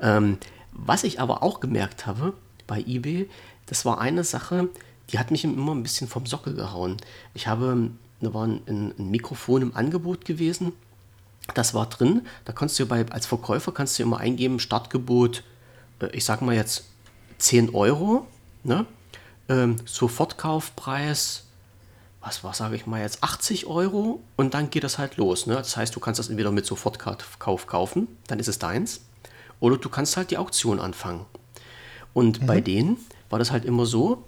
Ähm, was ich aber auch gemerkt habe bei eBay, das war eine Sache, die hat mich immer ein bisschen vom Sockel gehauen. Ich habe, da war ein, ein Mikrofon im Angebot gewesen, das war drin. Da kannst du bei, als Verkäufer kannst du immer eingeben, Startgebot, äh, ich sag mal jetzt 10 Euro, ne? Ähm, Sofortkaufpreis, was war, sage ich mal jetzt, 80 Euro und dann geht das halt los. Ne? Das heißt, du kannst das entweder mit Sofortkauf kaufen, dann ist es deins, oder du kannst halt die Auktion anfangen. Und mhm. bei denen war das halt immer so,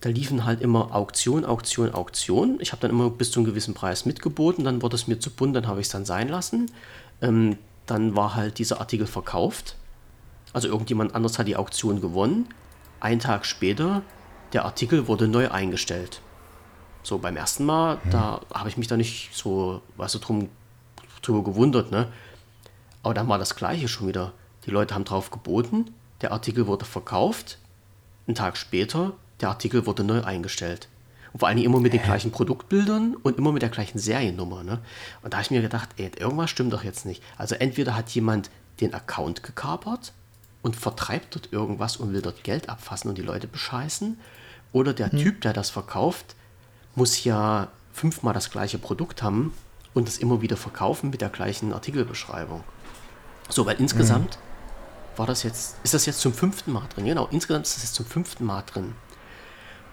da liefen halt immer Auktion, Auktion, Auktion. Ich habe dann immer bis zu einem gewissen Preis mitgeboten, dann wurde es mir zu bunt, dann habe ich es dann sein lassen. Ähm, dann war halt dieser Artikel verkauft. Also irgendjemand anders hat die Auktion gewonnen. Ein Tag später, der Artikel wurde neu eingestellt. So beim ersten Mal, mhm. da habe ich mich da nicht so, weißt du, drum, drüber gewundert, ne? Aber dann war das gleiche schon wieder. Die Leute haben drauf geboten, der Artikel wurde verkauft, einen Tag später, der Artikel wurde neu eingestellt. Und vor allem immer mit den gleichen Produktbildern und immer mit der gleichen Seriennummer. Ne? Und da habe ich mir gedacht, ey, irgendwas stimmt doch jetzt nicht. Also entweder hat jemand den Account gekapert und vertreibt dort irgendwas und will dort Geld abfassen und die Leute bescheißen. Oder der hm. Typ, der das verkauft, muss ja fünfmal das gleiche Produkt haben und es immer wieder verkaufen mit der gleichen Artikelbeschreibung. So, weil insgesamt hm war das jetzt, ist das jetzt zum fünften Mal drin? Genau, insgesamt ist das jetzt zum fünften Mal drin.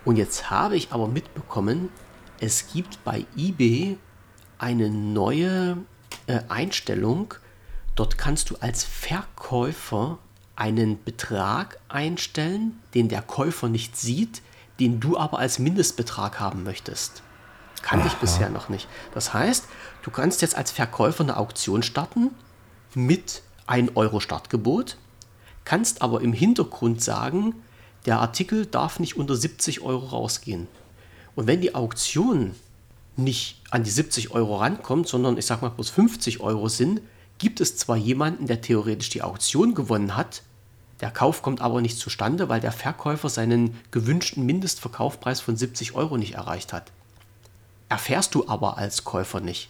Und jetzt habe ich aber mitbekommen, es gibt bei eBay eine neue äh, Einstellung. Dort kannst du als Verkäufer einen Betrag einstellen, den der Käufer nicht sieht, den du aber als Mindestbetrag haben möchtest. Kannte ich bisher noch nicht. Das heißt, du kannst jetzt als Verkäufer eine Auktion starten mit 1 Euro Startgebot kannst aber im Hintergrund sagen, der Artikel darf nicht unter 70 Euro rausgehen. Und wenn die Auktion nicht an die 70 Euro rankommt, sondern ich sag mal bloß 50 Euro sind, gibt es zwar jemanden, der theoretisch die Auktion gewonnen hat, der Kauf kommt aber nicht zustande, weil der Verkäufer seinen gewünschten Mindestverkaufpreis von 70 Euro nicht erreicht hat. Erfährst du aber als Käufer nicht.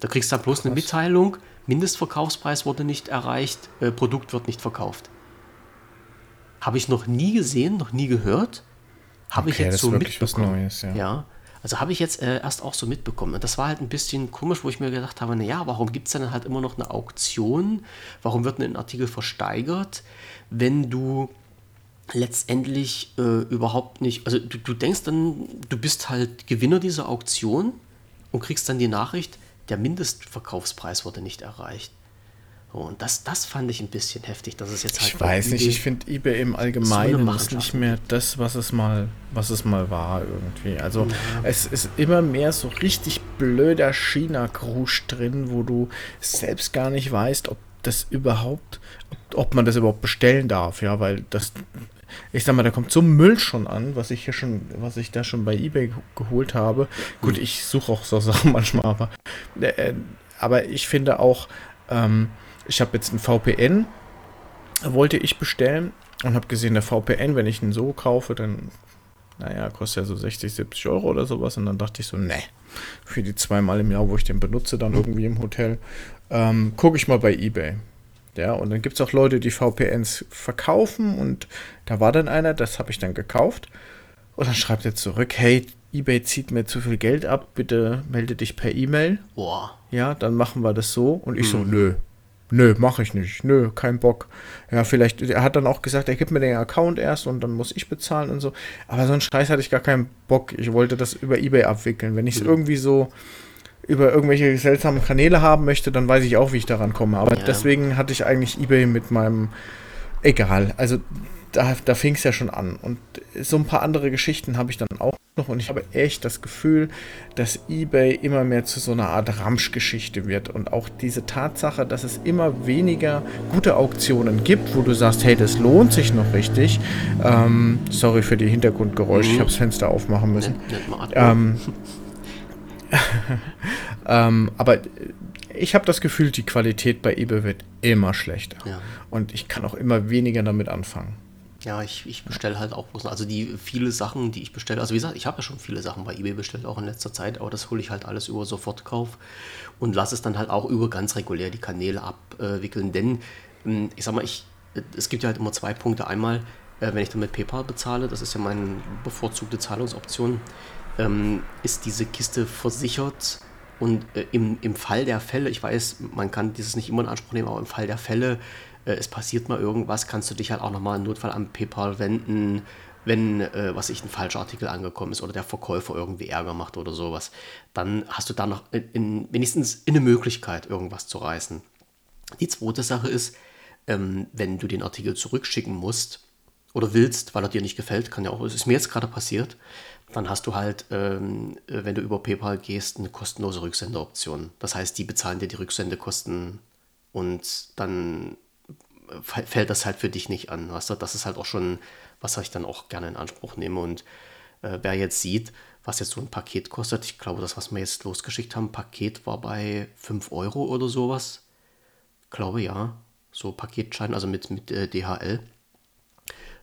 Da kriegst du dann bloß eine Mitteilung, Mindestverkaufspreis wurde nicht erreicht, äh, Produkt wird nicht verkauft. Habe ich noch nie gesehen, noch nie gehört. Habe okay, ich jetzt so mitbekommen. Neues, ja. ja. Also habe ich jetzt äh, erst auch so mitbekommen. Und das war halt ein bisschen komisch, wo ich mir gedacht habe, naja, warum gibt es dann halt immer noch eine Auktion? Warum wird ein Artikel versteigert, wenn du letztendlich äh, überhaupt nicht, also du, du denkst dann, du bist halt Gewinner dieser Auktion und kriegst dann die Nachricht, der Mindestverkaufspreis wurde nicht erreicht. und das, das fand ich ein bisschen heftig, dass es jetzt halt. Ich weiß nicht, ich finde eBay im Allgemeinen so ist nicht mehr das, was es mal, was es mal war irgendwie. Also ja. es ist immer mehr so richtig blöder China-Krusch drin, wo du selbst gar nicht weißt, ob das überhaupt, ob man das überhaupt bestellen darf, ja, weil das ich sag mal, da kommt so Müll schon an, was ich hier schon, was ich da schon bei eBay geholt habe. Gut, hm. ich suche auch so Sachen manchmal, aber, äh, aber ich finde auch, ähm, ich habe jetzt ein VPN, wollte ich bestellen und habe gesehen, der VPN, wenn ich ihn so kaufe, dann, naja, kostet ja so 60, 70 Euro oder sowas. Und dann dachte ich so, ne, für die zweimal im Jahr, wo ich den benutze, dann irgendwie im Hotel, ähm, gucke ich mal bei eBay. Ja, und dann gibt es auch Leute, die VPNs verkaufen und da war dann einer, das habe ich dann gekauft. Und dann schreibt er zurück, hey, eBay zieht mir zu viel Geld ab, bitte melde dich per E-Mail. Boah. Ja, dann machen wir das so. Und ich hm. so, nö, nö, mache ich nicht, nö, kein Bock. Ja, vielleicht, er hat dann auch gesagt, er gibt mir den Account erst und dann muss ich bezahlen und so. Aber so einen Scheiß hatte ich gar keinen Bock. Ich wollte das über eBay abwickeln. Wenn ich es hm. irgendwie so über irgendwelche seltsamen Kanäle haben möchte, dann weiß ich auch, wie ich daran komme. Aber ja. deswegen hatte ich eigentlich eBay mit meinem, egal, also da, da fing es ja schon an. Und so ein paar andere Geschichten habe ich dann auch noch. Und ich habe echt das Gefühl, dass eBay immer mehr zu so einer Art Ramschgeschichte wird. Und auch diese Tatsache, dass es immer weniger gute Auktionen gibt, wo du sagst, hey, das lohnt sich noch richtig. Ähm, sorry für die Hintergrundgeräusche, mhm. ich habe das Fenster aufmachen müssen. Ähm, ähm, aber ich habe das Gefühl, die Qualität bei eBay wird immer schlechter. Ja. Und ich kann auch immer weniger damit anfangen. Ja, ich, ich bestelle halt auch bloß, also die viele Sachen, die ich bestelle, also wie gesagt, ich habe ja schon viele Sachen bei eBay bestellt, auch in letzter Zeit, aber das hole ich halt alles über Sofortkauf und lasse es dann halt auch über ganz regulär die Kanäle abwickeln, denn hm, ich sag mal, ich, es gibt ja halt immer zwei Punkte. Einmal, äh, wenn ich dann mit PayPal bezahle, das ist ja meine bevorzugte Zahlungsoption, ähm, ist diese Kiste versichert und äh, im, im Fall der Fälle, ich weiß, man kann dieses nicht immer in Anspruch nehmen, aber im Fall der Fälle, äh, es passiert mal irgendwas, kannst du dich halt auch nochmal im Notfall an PayPal wenden, wenn, äh, was ich, ein falscher Artikel angekommen ist oder der Verkäufer irgendwie Ärger macht oder sowas. Dann hast du da noch in, in, wenigstens eine Möglichkeit, irgendwas zu reißen. Die zweite Sache ist, ähm, wenn du den Artikel zurückschicken musst oder willst, weil er dir nicht gefällt, kann ja auch, es ist mir jetzt gerade passiert, dann hast du halt, ähm, äh, wenn du über PayPal gehst, eine kostenlose Rücksendeoption. Das heißt, die bezahlen dir die Rücksendekosten und dann äh, fällt das halt für dich nicht an. Weißt du? Das ist halt auch schon, was ich dann auch gerne in Anspruch nehme. Und äh, wer jetzt sieht, was jetzt so ein Paket kostet, ich glaube, das, was wir jetzt losgeschickt haben, Paket war bei 5 Euro oder sowas. Ich glaube ja. So Paketschein, also mit, mit äh, DHL.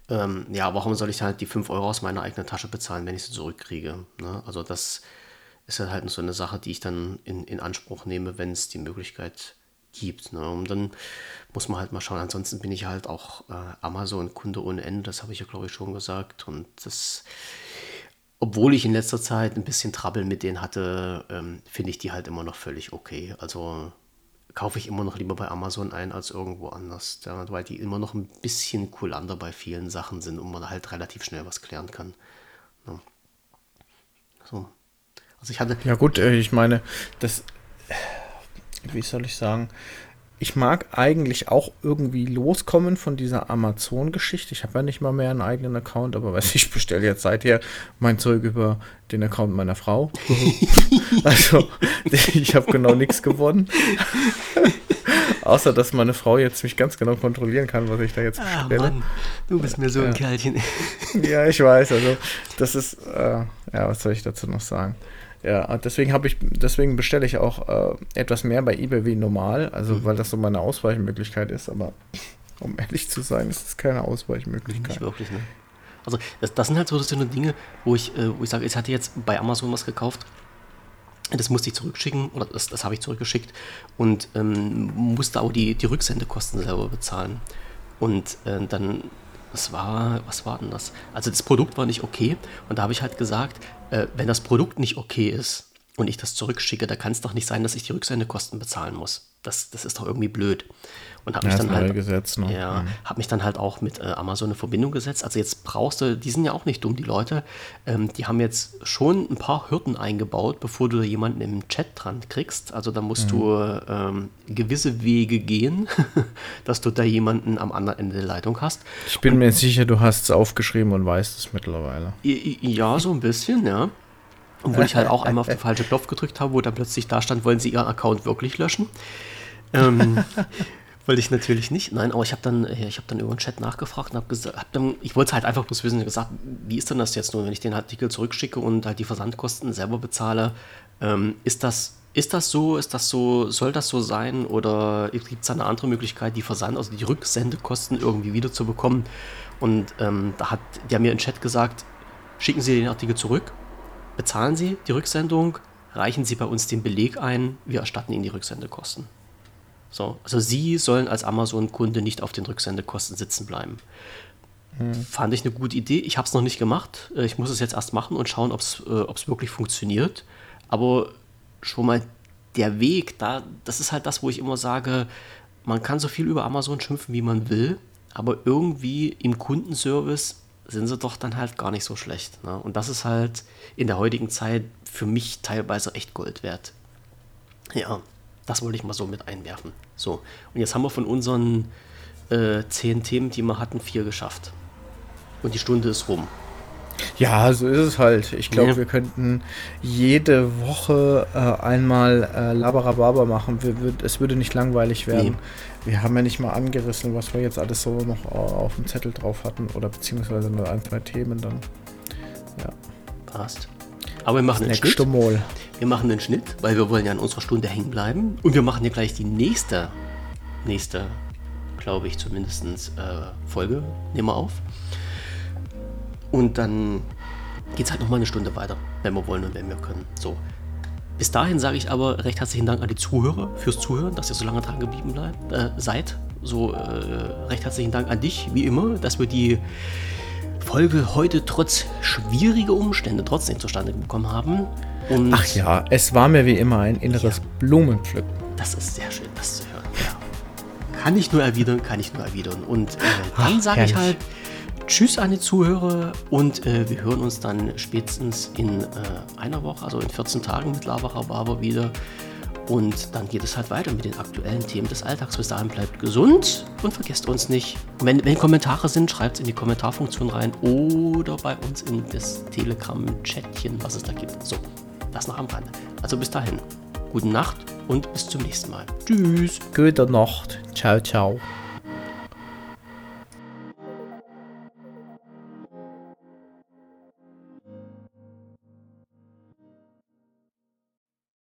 Ähm, ja, warum soll ich halt die 5 Euro aus meiner eigenen Tasche bezahlen, wenn ich sie zurückkriege? Ne? Also das ist halt so eine Sache, die ich dann in, in Anspruch nehme, wenn es die Möglichkeit gibt. Ne? Und dann muss man halt mal schauen. Ansonsten bin ich halt auch äh, Amazon-Kunde ohne Ende, das habe ich ja, glaube ich, schon gesagt. Und das, obwohl ich in letzter Zeit ein bisschen Trouble mit denen hatte, ähm, finde ich die halt immer noch völlig okay. Also kaufe ich immer noch lieber bei Amazon ein als irgendwo anders, weil die immer noch ein bisschen kulanter bei vielen Sachen sind und man halt relativ schnell was klären kann. Ja. So. Also ich hatte. Ja gut, äh, ich meine, das, wie soll ich sagen, ich mag eigentlich auch irgendwie loskommen von dieser Amazon-Geschichte. Ich habe ja nicht mal mehr einen eigenen Account, aber weiß ich bestelle jetzt seither mein Zeug über den Account meiner Frau. also ich habe genau nichts gewonnen. Außer dass meine Frau jetzt mich ganz genau kontrollieren kann, was ich da jetzt ah, bestelle. Mann, du bist mir so ein ja. Kerlchen. ja, ich weiß. Also das ist, äh, ja, was soll ich dazu noch sagen? Ja, deswegen habe ich, deswegen bestelle ich auch äh, etwas mehr bei eBay wie normal, also mhm. weil das so meine Ausweichmöglichkeit ist, aber um ehrlich zu sein, ist es keine Ausweichmöglichkeit. Nicht wirklich, ne? Also das, das sind halt so, das sind Dinge, wo ich, äh, wo ich sage, ich hatte jetzt bei Amazon was gekauft, das musste ich zurückschicken, oder das, das habe ich zurückgeschickt und ähm, musste auch die, die Rücksendekosten selber bezahlen. Und äh, dann was war, was war denn das? Also das Produkt war nicht okay und da habe ich halt gesagt, äh, wenn das Produkt nicht okay ist und ich das zurückschicke, da kann es doch nicht sein, dass ich die Rücksendekosten bezahlen muss. Das, das ist doch irgendwie blöd und habe ja, mich dann halt Gesetz, ne? ja, mhm. habe mich dann halt auch mit äh, Amazon in Verbindung gesetzt. Also jetzt brauchst du, die sind ja auch nicht dumm, die Leute, ähm, die haben jetzt schon ein paar Hürden eingebaut, bevor du jemanden im Chat dran kriegst. Also da musst mhm. du ähm, gewisse Wege gehen, dass du da jemanden am anderen Ende der Leitung hast. Ich bin und, mir sicher, du hast es aufgeschrieben und weißt es mittlerweile. Ja, so ein bisschen, ja. Und wo ich halt auch einmal auf den falschen Knopf gedrückt habe, wo da plötzlich da stand, wollen Sie Ihren Account wirklich löschen? ähm, wollte ich natürlich nicht. Nein, aber ich habe dann, ich habe dann über den Chat nachgefragt und habe gesagt, hab dann, ich wollte halt einfach bloß wissen, gesagt, wie ist denn das jetzt nur, wenn ich den Artikel zurückschicke und halt die Versandkosten selber bezahle? Ähm, ist das ist das so? Ist das so? Soll das so sein? Oder gibt es eine andere Möglichkeit, die Versand, also die Rücksendekosten irgendwie wieder zu bekommen? Und ähm, da hat der mir im Chat gesagt, schicken Sie den Artikel zurück, bezahlen Sie die Rücksendung, reichen Sie bei uns den Beleg ein, wir erstatten Ihnen die Rücksendekosten. So, also Sie sollen als Amazon-Kunde nicht auf den Rücksendekosten sitzen bleiben. Hm. Fand ich eine gute Idee. Ich habe es noch nicht gemacht. Äh, ich muss es jetzt erst machen und schauen, ob es äh, wirklich funktioniert. Aber schon mal der Weg, da, das ist halt das, wo ich immer sage, man kann so viel über Amazon schimpfen, wie man will, aber irgendwie im Kundenservice sind sie doch dann halt gar nicht so schlecht. Ne? Und das ist halt in der heutigen Zeit für mich teilweise echt Gold wert. Ja, das wollte ich mal so mit einwerfen. So, und jetzt haben wir von unseren äh, zehn Themen, die wir hatten, vier geschafft. Und die Stunde ist rum. Ja, so ist es halt. Ich glaube, ja. wir könnten jede Woche äh, einmal äh, Labarababa machen. Wir, wir, es würde nicht langweilig werden. Nee. Wir haben ja nicht mal angerissen, was wir jetzt alles so noch auf dem Zettel drauf hatten. Oder beziehungsweise nur ein, zwei Themen dann. Ja. Passt. Aber wir machen einen Schnitt. Wir machen einen Schnitt, weil wir wollen ja in unserer Stunde hängen bleiben. Und wir machen ja gleich die nächste, nächste, glaube ich zumindest, äh, Folge. Nehmen wir auf. Und dann geht es halt nochmal eine Stunde weiter, wenn wir wollen und wenn wir können. So. Bis dahin sage ich aber recht herzlichen Dank an die Zuhörer fürs Zuhören, dass ihr so lange dran geblieben bleibt, äh, seid. So äh, recht herzlichen Dank an dich, wie immer, dass wir die Folge heute trotz schwieriger Umstände trotzdem zustande bekommen haben. Und Ach ja, es war mir wie immer ein inneres ja, Blumenpflücken. Das ist sehr schön, das zu hören. Ja. Kann ich nur erwidern, kann ich nur erwidern. Und äh, dann sage ich halt, Tschüss an die Zuhörer und äh, wir hören uns dann spätestens in äh, einer Woche, also in 14 Tagen mit Lavarababer wieder. Und dann geht es halt weiter mit den aktuellen Themen des Alltags. Bis dahin bleibt gesund und vergesst uns nicht. Wenn, wenn Kommentare sind, schreibt es in die Kommentarfunktion rein oder bei uns in das Telegram-Chatchen, was es da gibt. So, das noch am Rande. Also bis dahin, gute Nacht und bis zum nächsten Mal. Tschüss. Gute Nacht. Ciao, ciao.